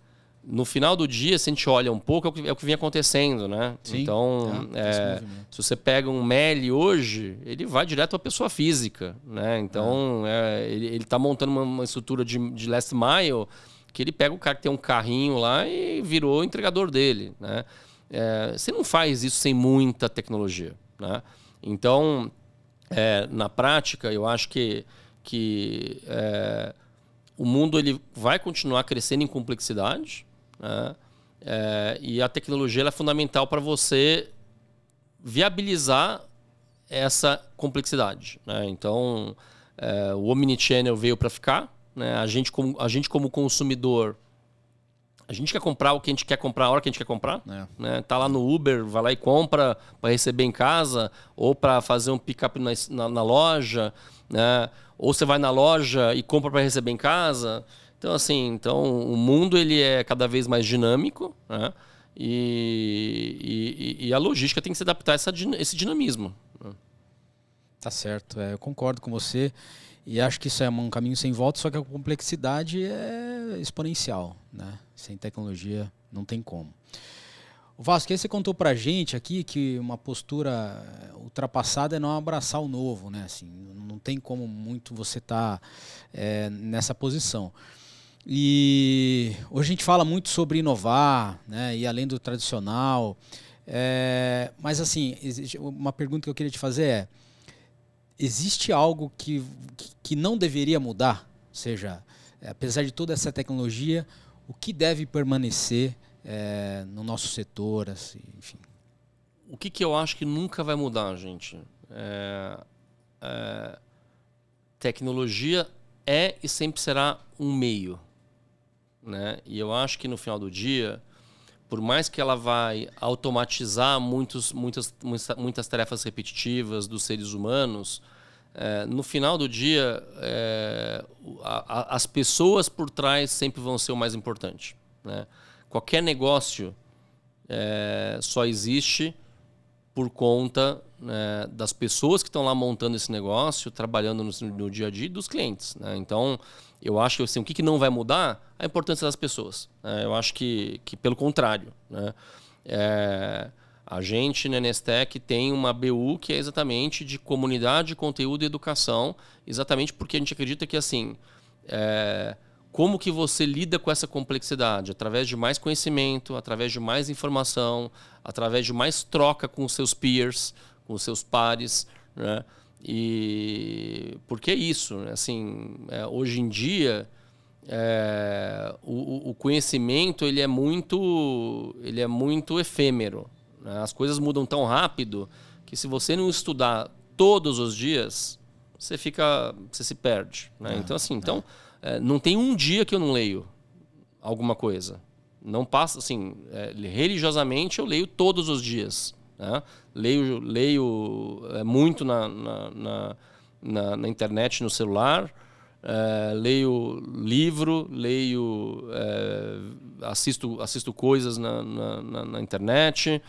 no final do dia, se a gente olha um pouco, é o que, é o que vem acontecendo, né? Sim, então, é, é, se você pega um MELI hoje, ele vai direto à pessoa física, né? Então, é. ele está montando uma, uma, estrutura de, de last mile que ele pega o cara que tem um carrinho lá e virou entregador dele, né? É, você não faz isso sem muita tecnologia, né? Então, é, na prática, eu acho que, que o mundo ele vai continuar crescendo em complexidade, né? É, e a tecnologia é fundamental para você viabilizar essa complexidade. Né? Então, é, o Omnichannel veio para ficar. Né? A, gente como, a gente, como consumidor, a gente quer comprar o que a gente quer comprar a hora que a gente quer comprar. É. Né? Tá lá no Uber, vai lá e compra para receber em casa ou para fazer um pick-up na, na, na, loja. Né? Ou você vai na loja e compra para receber em casa. Então, assim, então, o mundo ele é cada vez mais dinâmico, né? E, e, e, a logística tem que se adaptar a essa, esse dinamismo. Né? Tá certo, é, eu concordo com você. E acho que isso é um caminho sem volta, só que a complexidade é exponencial. Né? Sem tecnologia não tem como. O Vasco, aí você contou pra gente aqui que uma postura ultrapassada é não abraçar o novo, né? Assim, não tem como muito você estar tá, é, nessa posição. E hoje a gente fala muito sobre inovar, né? E além do tradicional. É, mas assim, uma pergunta que eu queria te fazer é: existe algo que, que não deveria mudar? Ou seja, apesar de toda essa tecnologia, o que deve permanecer é, no nosso setor, assim, enfim? O que, que eu acho que nunca vai mudar, gente? É, é, tecnologia é e sempre será um meio. Né? E eu acho que no final do dia, por mais que ela vai automatizar muitos, muitas, muitas tarefas repetitivas dos seres humanos, é, no final do dia, é, a, a, as pessoas por trás sempre vão ser o mais importante. Né? Qualquer negócio é, só existe por conta né, das pessoas que estão lá montando esse negócio, trabalhando no, no dia a dia dos clientes. Né? Então, eu acho que assim, o que, que não vai mudar a importância das pessoas. Né? Eu acho que, que pelo contrário. Né? É, a gente na Nestec tem uma BU que é exatamente de comunidade, conteúdo e educação, exatamente porque a gente acredita que assim, é, como que você lida com essa complexidade? Através de mais conhecimento, através de mais informação, através de mais troca com os seus peers, com os seus pares, né? E por que isso? Assim, é, hoje em dia é, o, o, conhecimento ele é muito ele é muito efêmero. Né? As coisas mudam tão rápido que se você não estudar todos os dias você fica você se perde. Né? É, então assim, então é, não tem um dia que eu não leio alguma coisa. Não passa assim é, religiosamente eu leio todos os dias. Né? Leio, leio é, muito na, na, na, na, na internet, no celular. É, leio livro, leio, é, assisto, assisto coisas na, na, na, internet,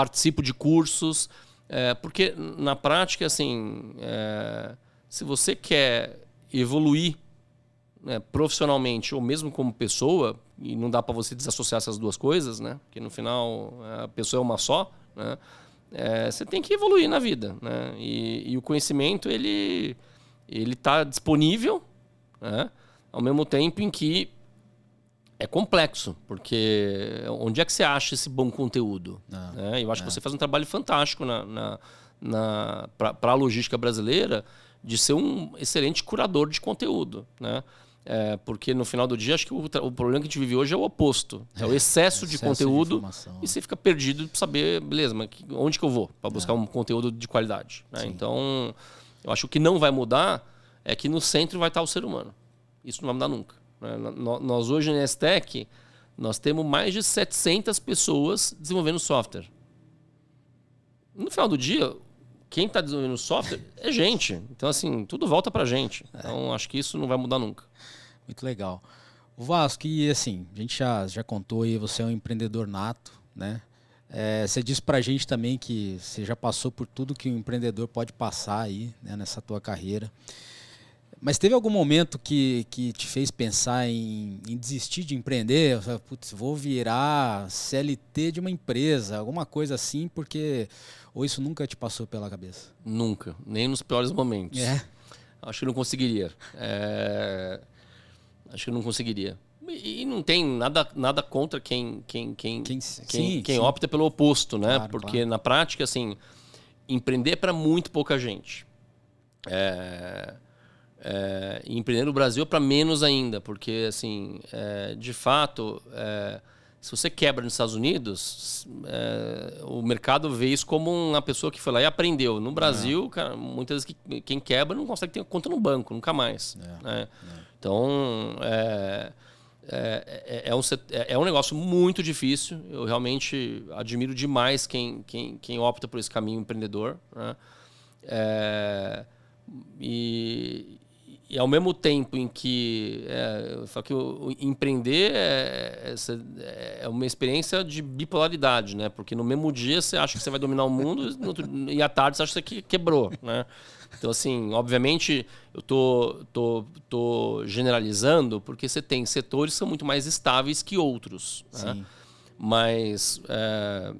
participo de cursos, é, porque na prática, assim, é, se você quer evoluir né, profissionalmente ou mesmo como pessoa, e não dá para você desassociar essas duas coisas, né? Porque no final a pessoa é uma só né? É, você tem que evoluir na vida, né? E, e o conhecimento ele ele está disponível, né? Ao mesmo tempo em que é complexo, porque onde é que você acha esse bom conteúdo? Não, né? Eu acho é. que você faz um trabalho fantástico na, na, na para a logística brasileira de ser um excelente curador de conteúdo, né? É, porque no final do dia, acho que o, o, problema que a gente vive hoje é o oposto. É, é o excesso, de conteúdo de e você fica perdido de saber, beleza, mas onde que eu vou para buscar é. um conteúdo de qualidade. Né? Então, eu acho que o que não vai mudar é que no centro vai estar o ser humano. Isso não vai mudar nunca. Né? Nós hoje na Estec, nós temos mais de 700 pessoas desenvolvendo software. No final do dia, quem está desenvolvendo software é gente. Então, assim, tudo volta para gente. Então, acho que isso não vai mudar nunca. Muito legal. O Vasco, e assim, a gente já, já contou aí, você é um empreendedor nato, né? É, você disse pra gente também que você já passou por tudo que um empreendedor pode passar aí, né, nessa tua carreira. Mas teve algum momento que, que te fez pensar em, em desistir de empreender? Putz, vou virar CLT de uma empresa, alguma coisa assim, porque. Ou isso nunca te passou pela cabeça? Nunca, nem nos piores momentos. É. Acho que não conseguiria. É... Acho que não conseguiria. E não tem nada, nada contra quem, quem, quem, quem, sim, quem, quem opta pelo oposto, né? Claro, Porque claro. na prática, assim, empreender é para muito pouca gente. É, é, empreender no Brasil é para menos ainda, porque, assim, é, de fato, é, se você quebra nos Estados Unidos, é, o mercado vê isso como uma pessoa que foi lá e aprendeu. No Brasil, cara, muitas vezes quem quebra não consegue ter conta no banco, nunca mais. É, né? Então, é, é, é, é, um, é, um negócio muito difícil. Eu realmente admiro demais quem, quem, quem opta por esse caminho empreendedor. Né? É, e, e ao mesmo tempo em que, é, falo que o, o empreender é, é, é, uma experiência de bipolaridade, né? Porque no mesmo dia você acha que você vai dominar o mundo e à tarde você acha que você quebrou, né? Então, assim, obviamente, eu tô, tô, tô generalizando porque você tem setores que são muito mais estáveis que outros. Né? mas é,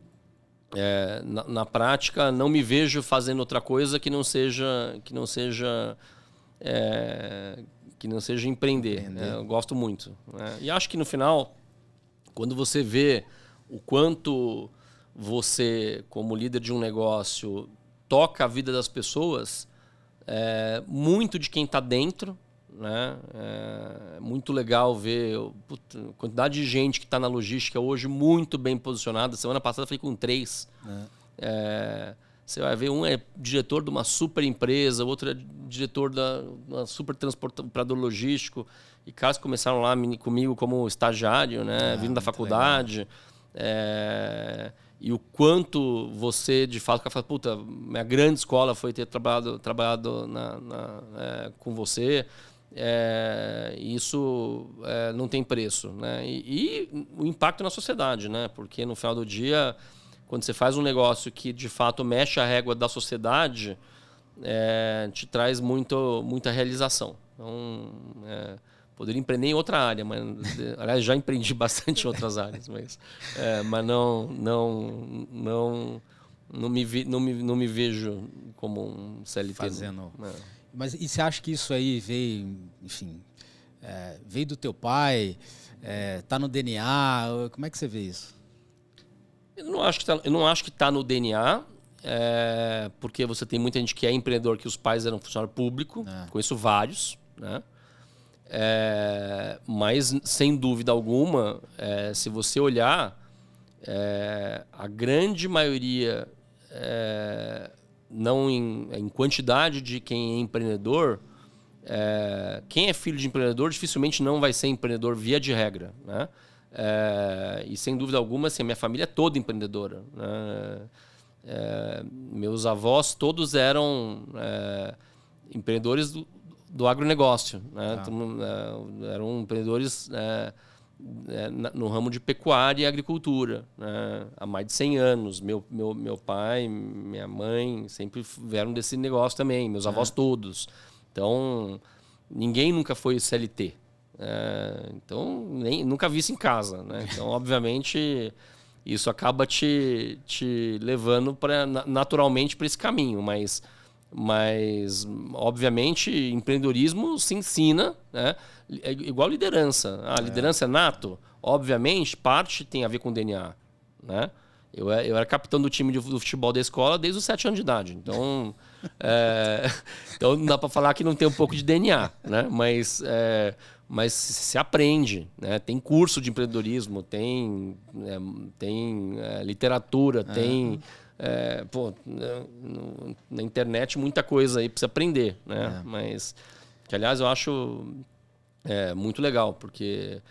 é, na, na, prática não me vejo fazendo outra coisa que não seja que não seja é, que não seja empreender. Né? Eu gosto muito. Né? E acho que no final, quando você vê o quanto você, como líder de um negócio, toca a vida das pessoas, é, muito de quem está dentro. Né? É muito legal ver puta, a quantidade de gente que está na logística hoje muito bem posicionada. Semana passada eu falei com três. É. É, você vai ver, um é diretor de uma super empresa, o outro é diretor da uma super transportador logístico. E caras começaram lá comigo como estagiário, né? Ah, vindo da faculdade. É, e o quanto você, de fato, fala, puta, minha grande escola foi ter trabalhado, trabalhado na, na é, com você. É, isso é, não tem preço. Né? E, e, o impacto na sociedade, né? porque no final do dia quando você faz um negócio que de fato mexe a régua da sociedade, é, te traz muito, muita realização. Então, é, poderia empreender em outra área, mas aliás já empreendi (laughs) bastante em outras áreas, mas, é, mas não, não, não, não me, vi, não, me, não me vejo como um CLT. Fazendo. É. Mas e você acha que isso aí veio, enfim, é, veio do teu pai? Está é, no DNA? Como é que você vê isso? Eu não acho que tá, eu não acho que está no DNA, é, porque você tem muita gente que é empreendedor que os pais eram funcionário público, é. conheço vários, né? É, mas sem dúvida alguma, é, se você olhar, é, a grande maioria, é, não em, em, quantidade de quem é empreendedor, quem é filho de empreendedor dificilmente não vai ser empreendedor via de regra, né? E sem dúvida alguma, assim, a minha família é toda empreendedora. Né? É, meus avós todos eram é, empreendedores do, do agronegócio. Né? Ah. Então, é, eram empreendedores é, é, no ramo de pecuária e agricultura. Né? Há mais de 100 anos. Meu, meu, meu pai, minha mãe sempre vieram desse negócio também. Meus avós todos. Então, ninguém nunca foi CLT. É, então, nem, nunca vi isso em casa. Né? Então, obviamente, (laughs) isso acaba te, te levando pra, naturalmente para esse caminho. Mas, mas, obviamente, empreendedorismo se ensina, né? é igual liderança. A é. liderança é nato, obviamente, parte tem a ver com DNA. Né? Eu, eu era capitão do time de, do futebol da escola desde os sete anos de idade. Então, (laughs) é, então não dá para falar que não tem um pouco de DNA, né? Mas, é, mas se aprende, né? Tem curso de empreendedorismo, tem, é, tem é, literatura, tem é, pô, né, no, na internet muita coisa aí para você aprender, né? É. Mas que aliás eu acho é, muito legal porque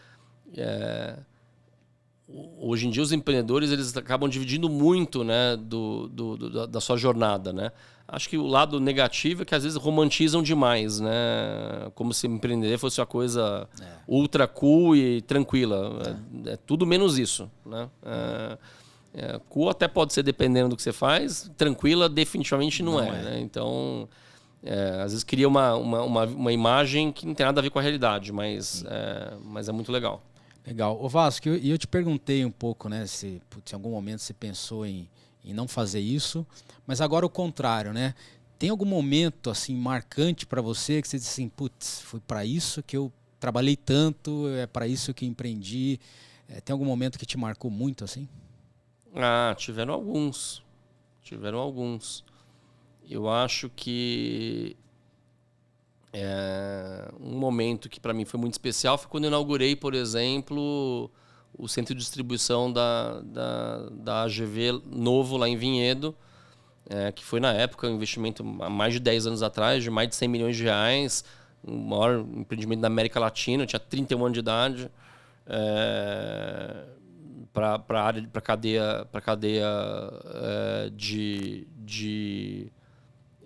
hoje em dia os empreendedores eles acabam dividindo muito né, do, do, do, da sua jornada. Né? Acho que o lado negativo é que às vezes romantizam demais, né? Como se empreender fosse uma coisa é. ultra cool e tranquila. É. é, tudo menos isso. Né? É, é, cool até pode ser dependendo do que você faz, tranquila definitivamente não, não é. é. Né? Então, é, às vezes cria uma, uma, uma, uma, imagem que não tem nada a ver com a realidade, mas, é, mas é muito legal. Legal. O Vasco, e eu, eu, te perguntei um pouco, né, se putz, em algum momento você pensou em, em não fazer isso, mas agora o contrário, né? Tem algum momento assim marcante para você que você disse assim, putz, foi para isso que eu trabalhei tanto, é para isso que empreendi. É, tem algum momento que te marcou muito assim? Ah, tiveram alguns. Tiveram alguns. Eu acho que é, um momento que para mim foi muito especial foi quando eu inaugurei, por exemplo, o centro de distribuição da, da, da AGV novo lá em Vinhedo, é, que foi na época um investimento há mais de 10 anos atrás, de mais de 100 milhões de reais, o maior empreendimento da América Latina, tinha 31 anos de idade. É, para a área para cadeia para cadeia é, de, de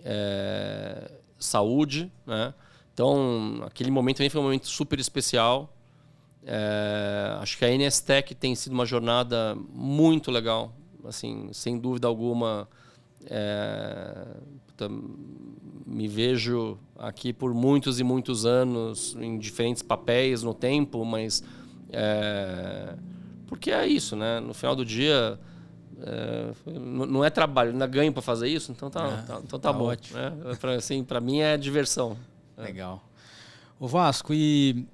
é, saúde, né? Então, aquele momento também foi um momento super especial. É, acho que a NSTEC tem sido uma jornada muito legal, assim, sem dúvida alguma. É, me vejo aqui por muitos e muitos anos em diferentes papéis no tempo, mas é, Porque é isso, né? No final do dia, é, não é trabalho, ainda ganho para fazer isso, então tá, é, tá então tá, tá bom. Ótimo. Né? Pra, assim, para mim é diversão. É. Legal. O Vasco, e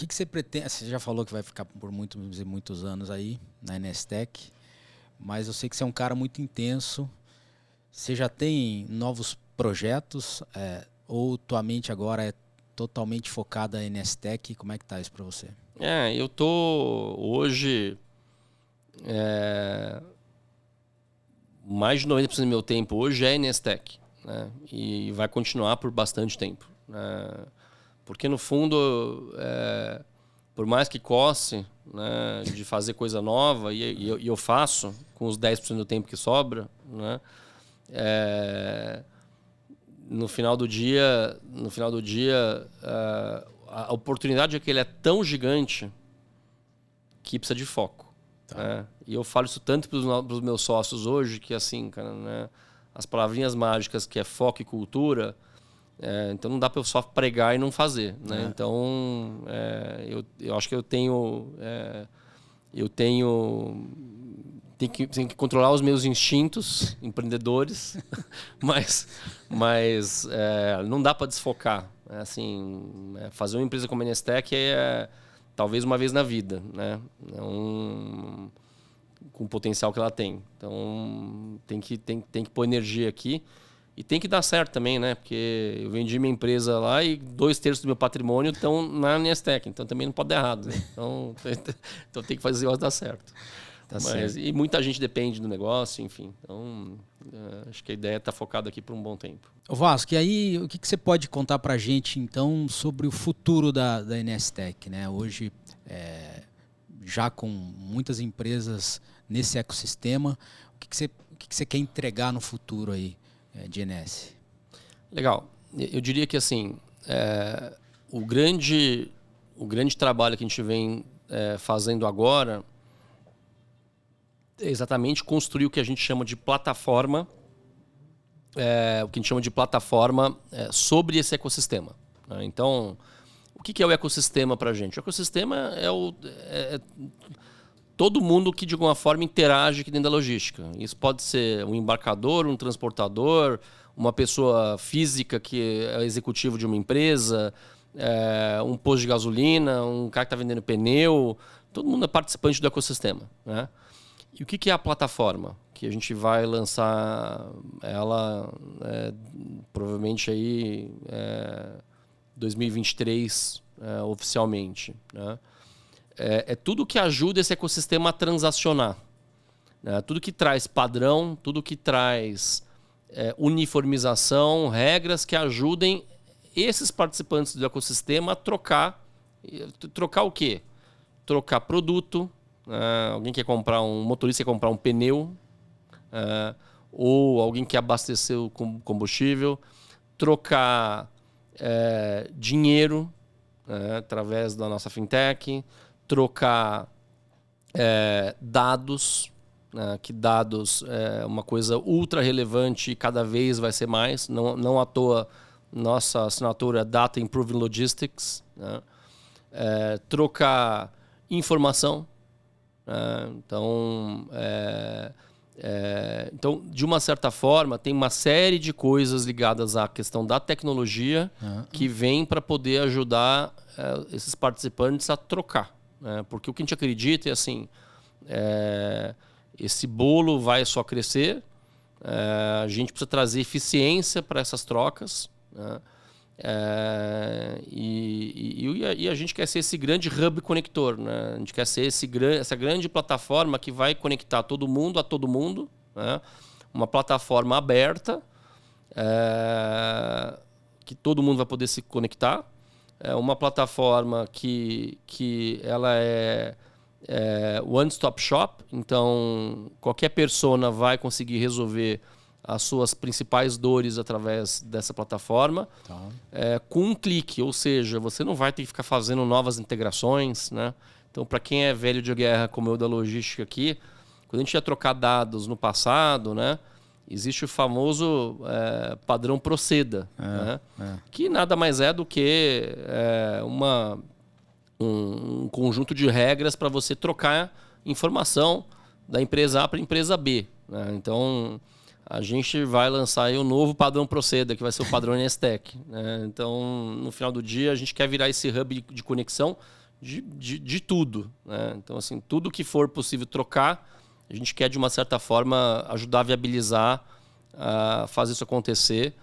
que, que você pretende? Você já falou que vai ficar por muitos, muitos anos aí na Nestec, mas eu sei que você é um cara muito intenso. Você já tem novos projetos? É, ou tua mente agora é totalmente focada em Nestec? Como é que tá isso para você? É, eu tô hoje é, mais de 90% do meu tempo hoje é Nestec, né? E vai continuar por bastante tempo, né? Porque no fundo, é, por mais que coce, né, de fazer coisa nova e, e, eu, e eu, faço com os 10% do tempo que sobra, né? É, no final do dia, no final do dia, uh, a oportunidade é que ele é tão gigante que precisa de foco. Tá. Né? E eu falo isso tanto para os meus sócios hoje que assim, cara, né? as palavrinhas mágicas que é foco e cultura, é, então não dá para eu só pregar e não fazer, né? É. Então é, eu, eu acho que eu tenho é, eu tenho tenho que, tenho que controlar os meus instintos empreendedores, (laughs) mas, mas é, não dá para desfocar. É assim, é, fazer uma empresa como a Nestec é talvez uma vez na vida, né? É um, com o potencial que ela tem. Então tem que, tem, tem que pôr energia aqui. E tem que dar certo também, né? Porque eu vendi minha empresa lá e dois terços do meu patrimônio estão na Nestec. Então também não pode dar errado. Né? Então, (laughs) então tem que fazer o dar certo. Tá Mas, e muita gente depende do negócio, enfim. Então, uh, acho que a ideia está focada aqui por um bom tempo. Vasco, e aí o que, que você pode contar para a gente, então, sobre o futuro da, da NSTEC? Né? Hoje, é, já com muitas empresas nesse ecossistema, o que, que, você, o que, que você quer entregar no futuro aí é, de NS? Legal. Eu diria que, assim, é, o, grande, o grande trabalho que a gente vem é, fazendo agora exatamente construir o que a gente chama de plataforma, é, o que a gente chama de plataforma é, sobre esse ecossistema. Né? Então, o que, é o ecossistema para a gente? O ecossistema é, o, é, é todo mundo que de alguma forma interage aqui dentro da logística. Isso pode ser um embarcador, um transportador, uma pessoa física que é executivo de uma empresa, é, um posto de gasolina, um cara que está vendendo pneu. Todo mundo é participante do ecossistema. Né? E o que, é a plataforma? Que a gente vai lançar ela é, provavelmente aí é, 2023 é, oficialmente. Né? É, é, tudo que ajuda esse ecossistema a transacionar. Né? Tudo que traz padrão, tudo que traz é, uniformização, regras que ajudem esses participantes do ecossistema a trocar. Trocar o quê? Trocar produto, Uh, alguém quer comprar um motorista quer comprar um pneu, uh, ou alguém quer abastecer o combustível, trocar uh, dinheiro né, através da nossa fintech, trocar eh, dados, né, que dados é uma coisa ultra relevante e cada vez vai ser mais. Não, não à toa nossa assinatura é Data Improving Logistics. Né? trocar informação, né? Então, é, é, então, de uma certa forma, tem uma série de coisas ligadas à questão da tecnologia uhum. que vem para poder ajudar é, esses participantes a trocar. Né? Porque o que a gente acredita é assim: é, esse bolo vai só crescer, é, a gente precisa trazer eficiência para essas trocas. Né? É, e, e, e, a gente quer ser esse grande hub conector, né? A gente quer ser esse, essa grande plataforma que vai conectar todo mundo a todo mundo, né? Uma plataforma aberta, é, que todo mundo vai poder se conectar. É uma plataforma que, que ela é, é one-stop shop, então qualquer persona vai conseguir resolver as suas principais dores através dessa plataforma tá. é, com um clique, ou seja, você não vai ter que ficar fazendo novas integrações, né? Então, para quem é velho de guerra como eu da logística aqui, quando a gente ia trocar dados no passado, né? Existe o famoso é, padrão Proceda, é, né? É. que nada mais é do que é, uma um, um conjunto de regras para você trocar informação da empresa A para a empresa B. Né? Então, a gente vai lançar aí o um novo padrão Proceda, que vai ser o padrão NSTEC. Né? Então, no final do dia, a gente quer virar esse hub de conexão de, de, de tudo. Né? Então, assim, tudo que for possível trocar, a gente quer, de uma certa forma, ajudar a viabilizar, a fazer isso acontecer.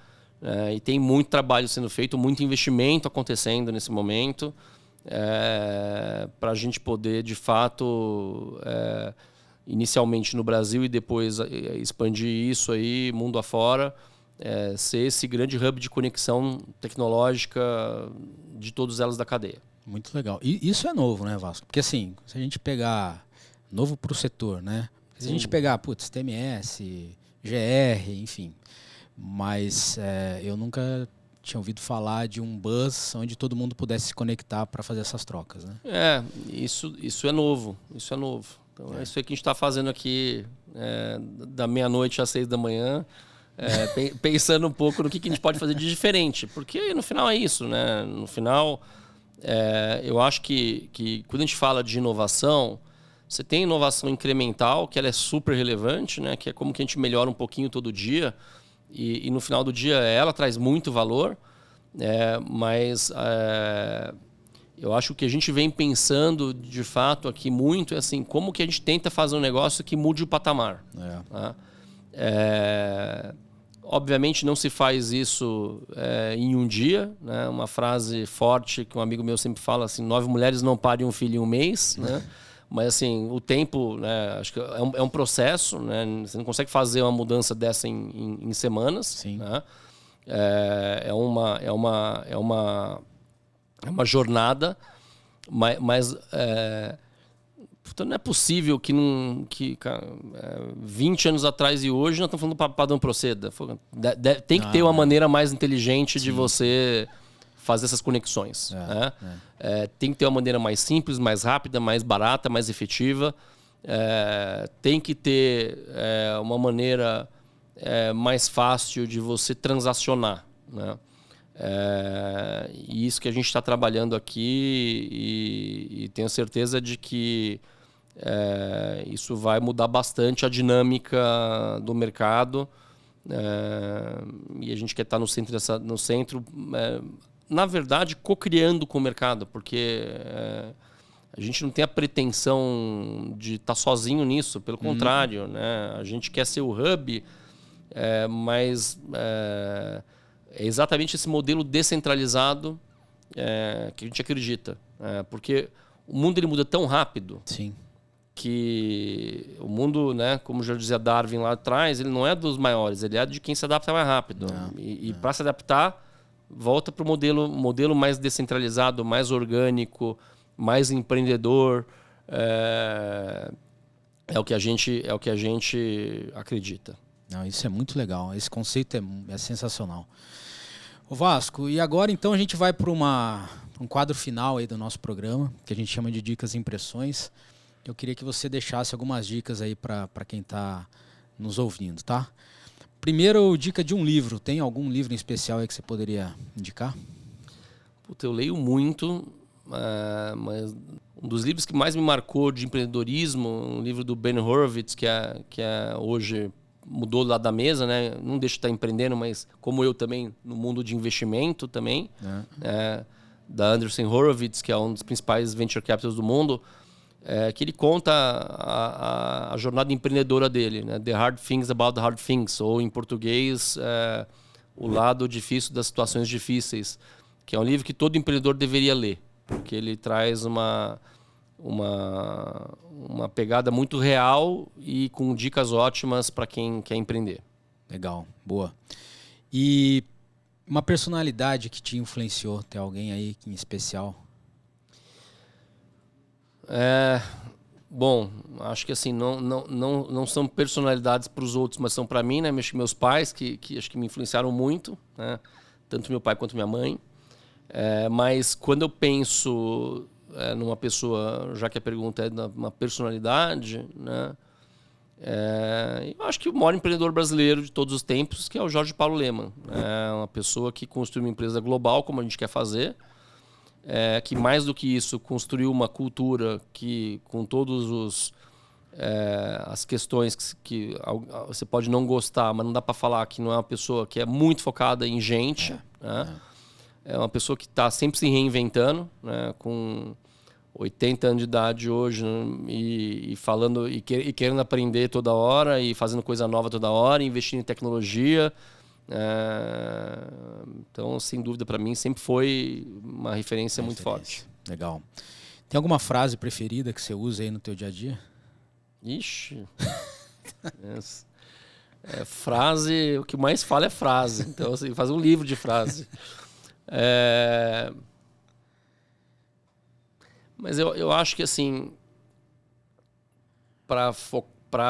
É, e tem muito trabalho sendo feito, muito investimento acontecendo nesse momento, é, para a gente poder, de fato, é, inicialmente no Brasil e depois expandir isso aí mundo afora, é, ser esse grande hub de conexão tecnológica de todas elas da cadeia. Muito legal. E isso é novo, né, Vasco? Porque assim, se a gente pegar novo para o setor, né? Se Sim. a gente pegar, putz, TMS, GR, enfim, mas é, eu nunca tinha ouvido falar de um bus onde todo mundo pudesse se conectar para fazer essas trocas, né? É, isso, isso é novo, isso é novo. Então é, é isso aí que a gente está fazendo aqui é, da meia-noite às seis da manhã, é, (laughs) pensando um pouco no que, que a gente pode fazer de diferente, porque no final é isso, né? No final, é, eu acho que, que quando a gente fala de inovação, você tem inovação incremental, que ela é super relevante, né? Que é como que a gente melhora um pouquinho todo dia. E, e no final do dia ela traz muito valor, é, mas é, eu acho que a gente vem pensando de fato aqui muito é assim como que a gente tenta fazer um negócio que mude o patamar. É. Tá? É, obviamente não se faz isso é, em um dia, né? Uma frase forte que um amigo meu sempre fala assim: nove mulheres não parem um filho em um mês, né? (laughs) Mas, assim, o tempo, né, acho que é um, é um, processo, né? Você não consegue fazer uma mudança dessa em, em, em semanas. Sim. Né? É, é, uma, é, uma, é, uma, é uma jornada, mas, mas é, não é possível que, num, que cara, é, 20 anos atrás e hoje nós estamos falando para padrão proceda. Tem que ter uma ah, maneira mais inteligente Sim. de você fazer essas conexões. É, né? é. É, tem que ter uma maneira mais simples, mais rápida, mais barata, mais efetiva. É, tem que ter é, uma maneira é, mais fácil de você transacionar. Né? e isso que a gente está trabalhando aqui e, e, tenho certeza de que isso vai mudar bastante a dinâmica do mercado. e a gente quer estar no centro, dessa, no centro na verdade, co-criando com o mercado, porque é, a gente não tem a pretensão de estar tá sozinho nisso, pelo uhum. contrário, né? a gente quer ser o hub, é, mas é, é, exatamente esse modelo descentralizado é, que a gente acredita, é, porque o mundo ele muda tão rápido. Sim que o mundo, né, como já dizia Darwin lá atrás, ele não é dos maiores, ele é de quem se adapta mais rápido. Não, e, e para se adaptar, volta para o modelo, modelo mais descentralizado, mais orgânico, mais empreendedor. É, é, o que a gente é o que a gente acredita. Não, isso é muito legal. Esse conceito é, é sensacional. O Vasco, e agora então a gente vai para uma um quadro final aí do nosso programa, que a gente chama de dicas e impressões. Eu queria que você deixasse algumas dicas aí para quem está nos ouvindo, tá? Primeiro, dica de um livro. Tem algum livro em especial aí que você poderia indicar? Puta, eu leio muito, uh, mas um dos livros que mais me marcou de empreendedorismo, um livro do Ben Horowitz, que é, que é hoje mudou lá da mesa, né? Não deixa de estar empreendendo, mas como eu também no mundo de investimento também, é. É, da Anderson Horowitz, que é um dos principais venture capitals do mundo é, que ele conta a, a, a, jornada empreendedora dele, né? The Hard Things About the Hard Things, ou em português, é, O Lado Difícil das Situações Difíceis, que é um livro que todo empreendedor deveria ler, porque ele traz uma, uma, uma pegada muito real e com dicas ótimas para quem quer empreender. Legal, boa. E uma personalidade que te influenciou, tem alguém aí em especial? É, bom, acho que assim, não, não, não, não são personalidades para os outros, mas são para mim, né? Meus pais, que, que acho que me influenciaram muito, né? tanto meu pai quanto minha mãe. É, mas quando eu penso é, numa pessoa, já que a pergunta é uma personalidade, né? É, eu acho que o maior empreendedor brasileiro de todos os tempos, que é o Jorge Paulo Leman. É uma pessoa que construiu uma empresa global, como a gente quer fazer, é, que mais do que isso construiu uma cultura que com todos os é, as questões que, que, você pode não gostar, mas não dá para falar que não é uma pessoa que é muito focada em gente, é, né? é. é uma pessoa que está sempre se reinventando, né? com 80 anos de idade hoje né? e, e, falando e, que, e, querendo aprender toda hora e fazendo coisa nova toda hora, investindo em tecnologia. É, então, sem dúvida, para mim sempre foi uma referência muito forte. Legal. Tem alguma frase preferida que você usa aí no teu dia a dia? Ixi. (laughs) é, frase, o que mais fala é frase. Então, assim, faz um livro de frase. É... Mas eu, eu acho que, assim, para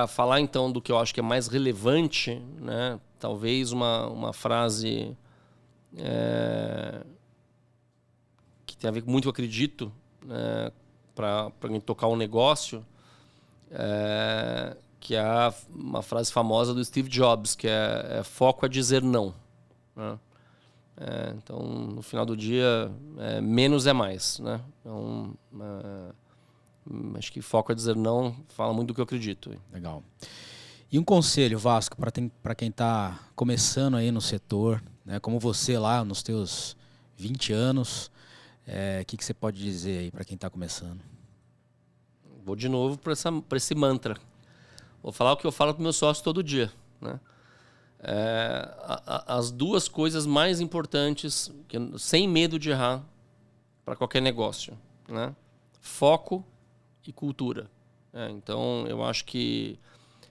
falar, então, do que eu acho que é mais relevante, né? Talvez uma, uma frase é... que tem a ver muito com acredito, né? para tocar um negócio, é, que é uma frase famosa do Steve Jobs, que é, é foco a dizer não. Né? É, então, no final do dia, é, menos é mais. Né? Então, é, acho que foco a dizer não fala muito do que eu acredito. Legal. E um conselho, Vasco, para quem está começando aí no setor, né, como você lá nos teus 20 anos, o é, que, que você pode dizer aí para quem está começando? Vou de novo para esse mantra. Vou falar o que eu falo para meus sócios todo dia. Né? É, a, a, as duas coisas mais importantes, que, sem medo de errar, para qualquer negócio: né? foco e cultura. É, então, eu acho que,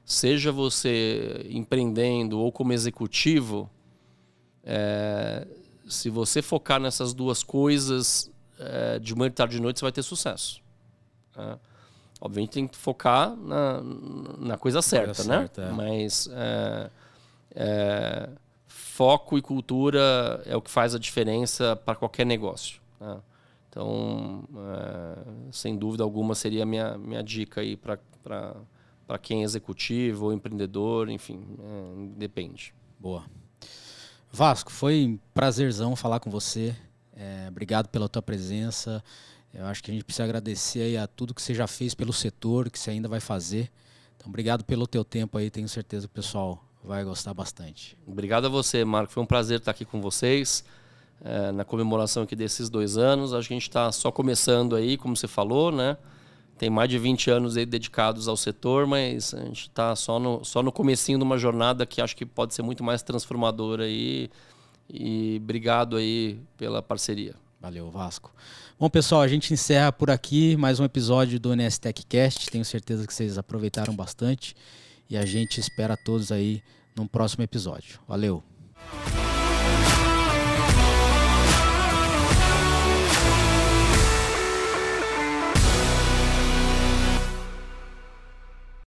seja você empreendendo ou como executivo, é, se você focar nessas duas coisas é, de manhã, de tarde e noite, você vai ter sucesso. Né? Obviamente tem que focar na, na coisa certa, coisa né? Certa, é. Mas é, é, foco e cultura é o que faz a diferença para qualquer negócio. Né? Então, é, sem dúvida alguma, seria a minha, minha dica aí para quem é executivo ou empreendedor, enfim, é, depende. Boa. Vasco, foi um prazerzão falar com você. É, obrigado pela tua presença. Eu acho que a gente precisa agradecer aí a tudo que você já fez pelo setor, que você ainda vai fazer. Então, obrigado pelo teu tempo aí. Tenho certeza que o pessoal vai gostar bastante. Obrigado a você, Marco. Foi um prazer estar aqui com vocês é, na comemoração aqui desses dois anos. Acho que a gente está só começando aí, como você falou, né? Tem mais de 20 anos aí dedicados ao setor, mas a gente está só no, só no comecinho de uma jornada que acho que pode ser muito mais transformadora aí. E obrigado aí pela parceria. Valeu, Vasco. Bom, pessoal, a gente encerra por aqui mais um episódio do NS Cast. Tenho certeza que vocês aproveitaram bastante e a gente espera todos aí num próximo episódio. Valeu!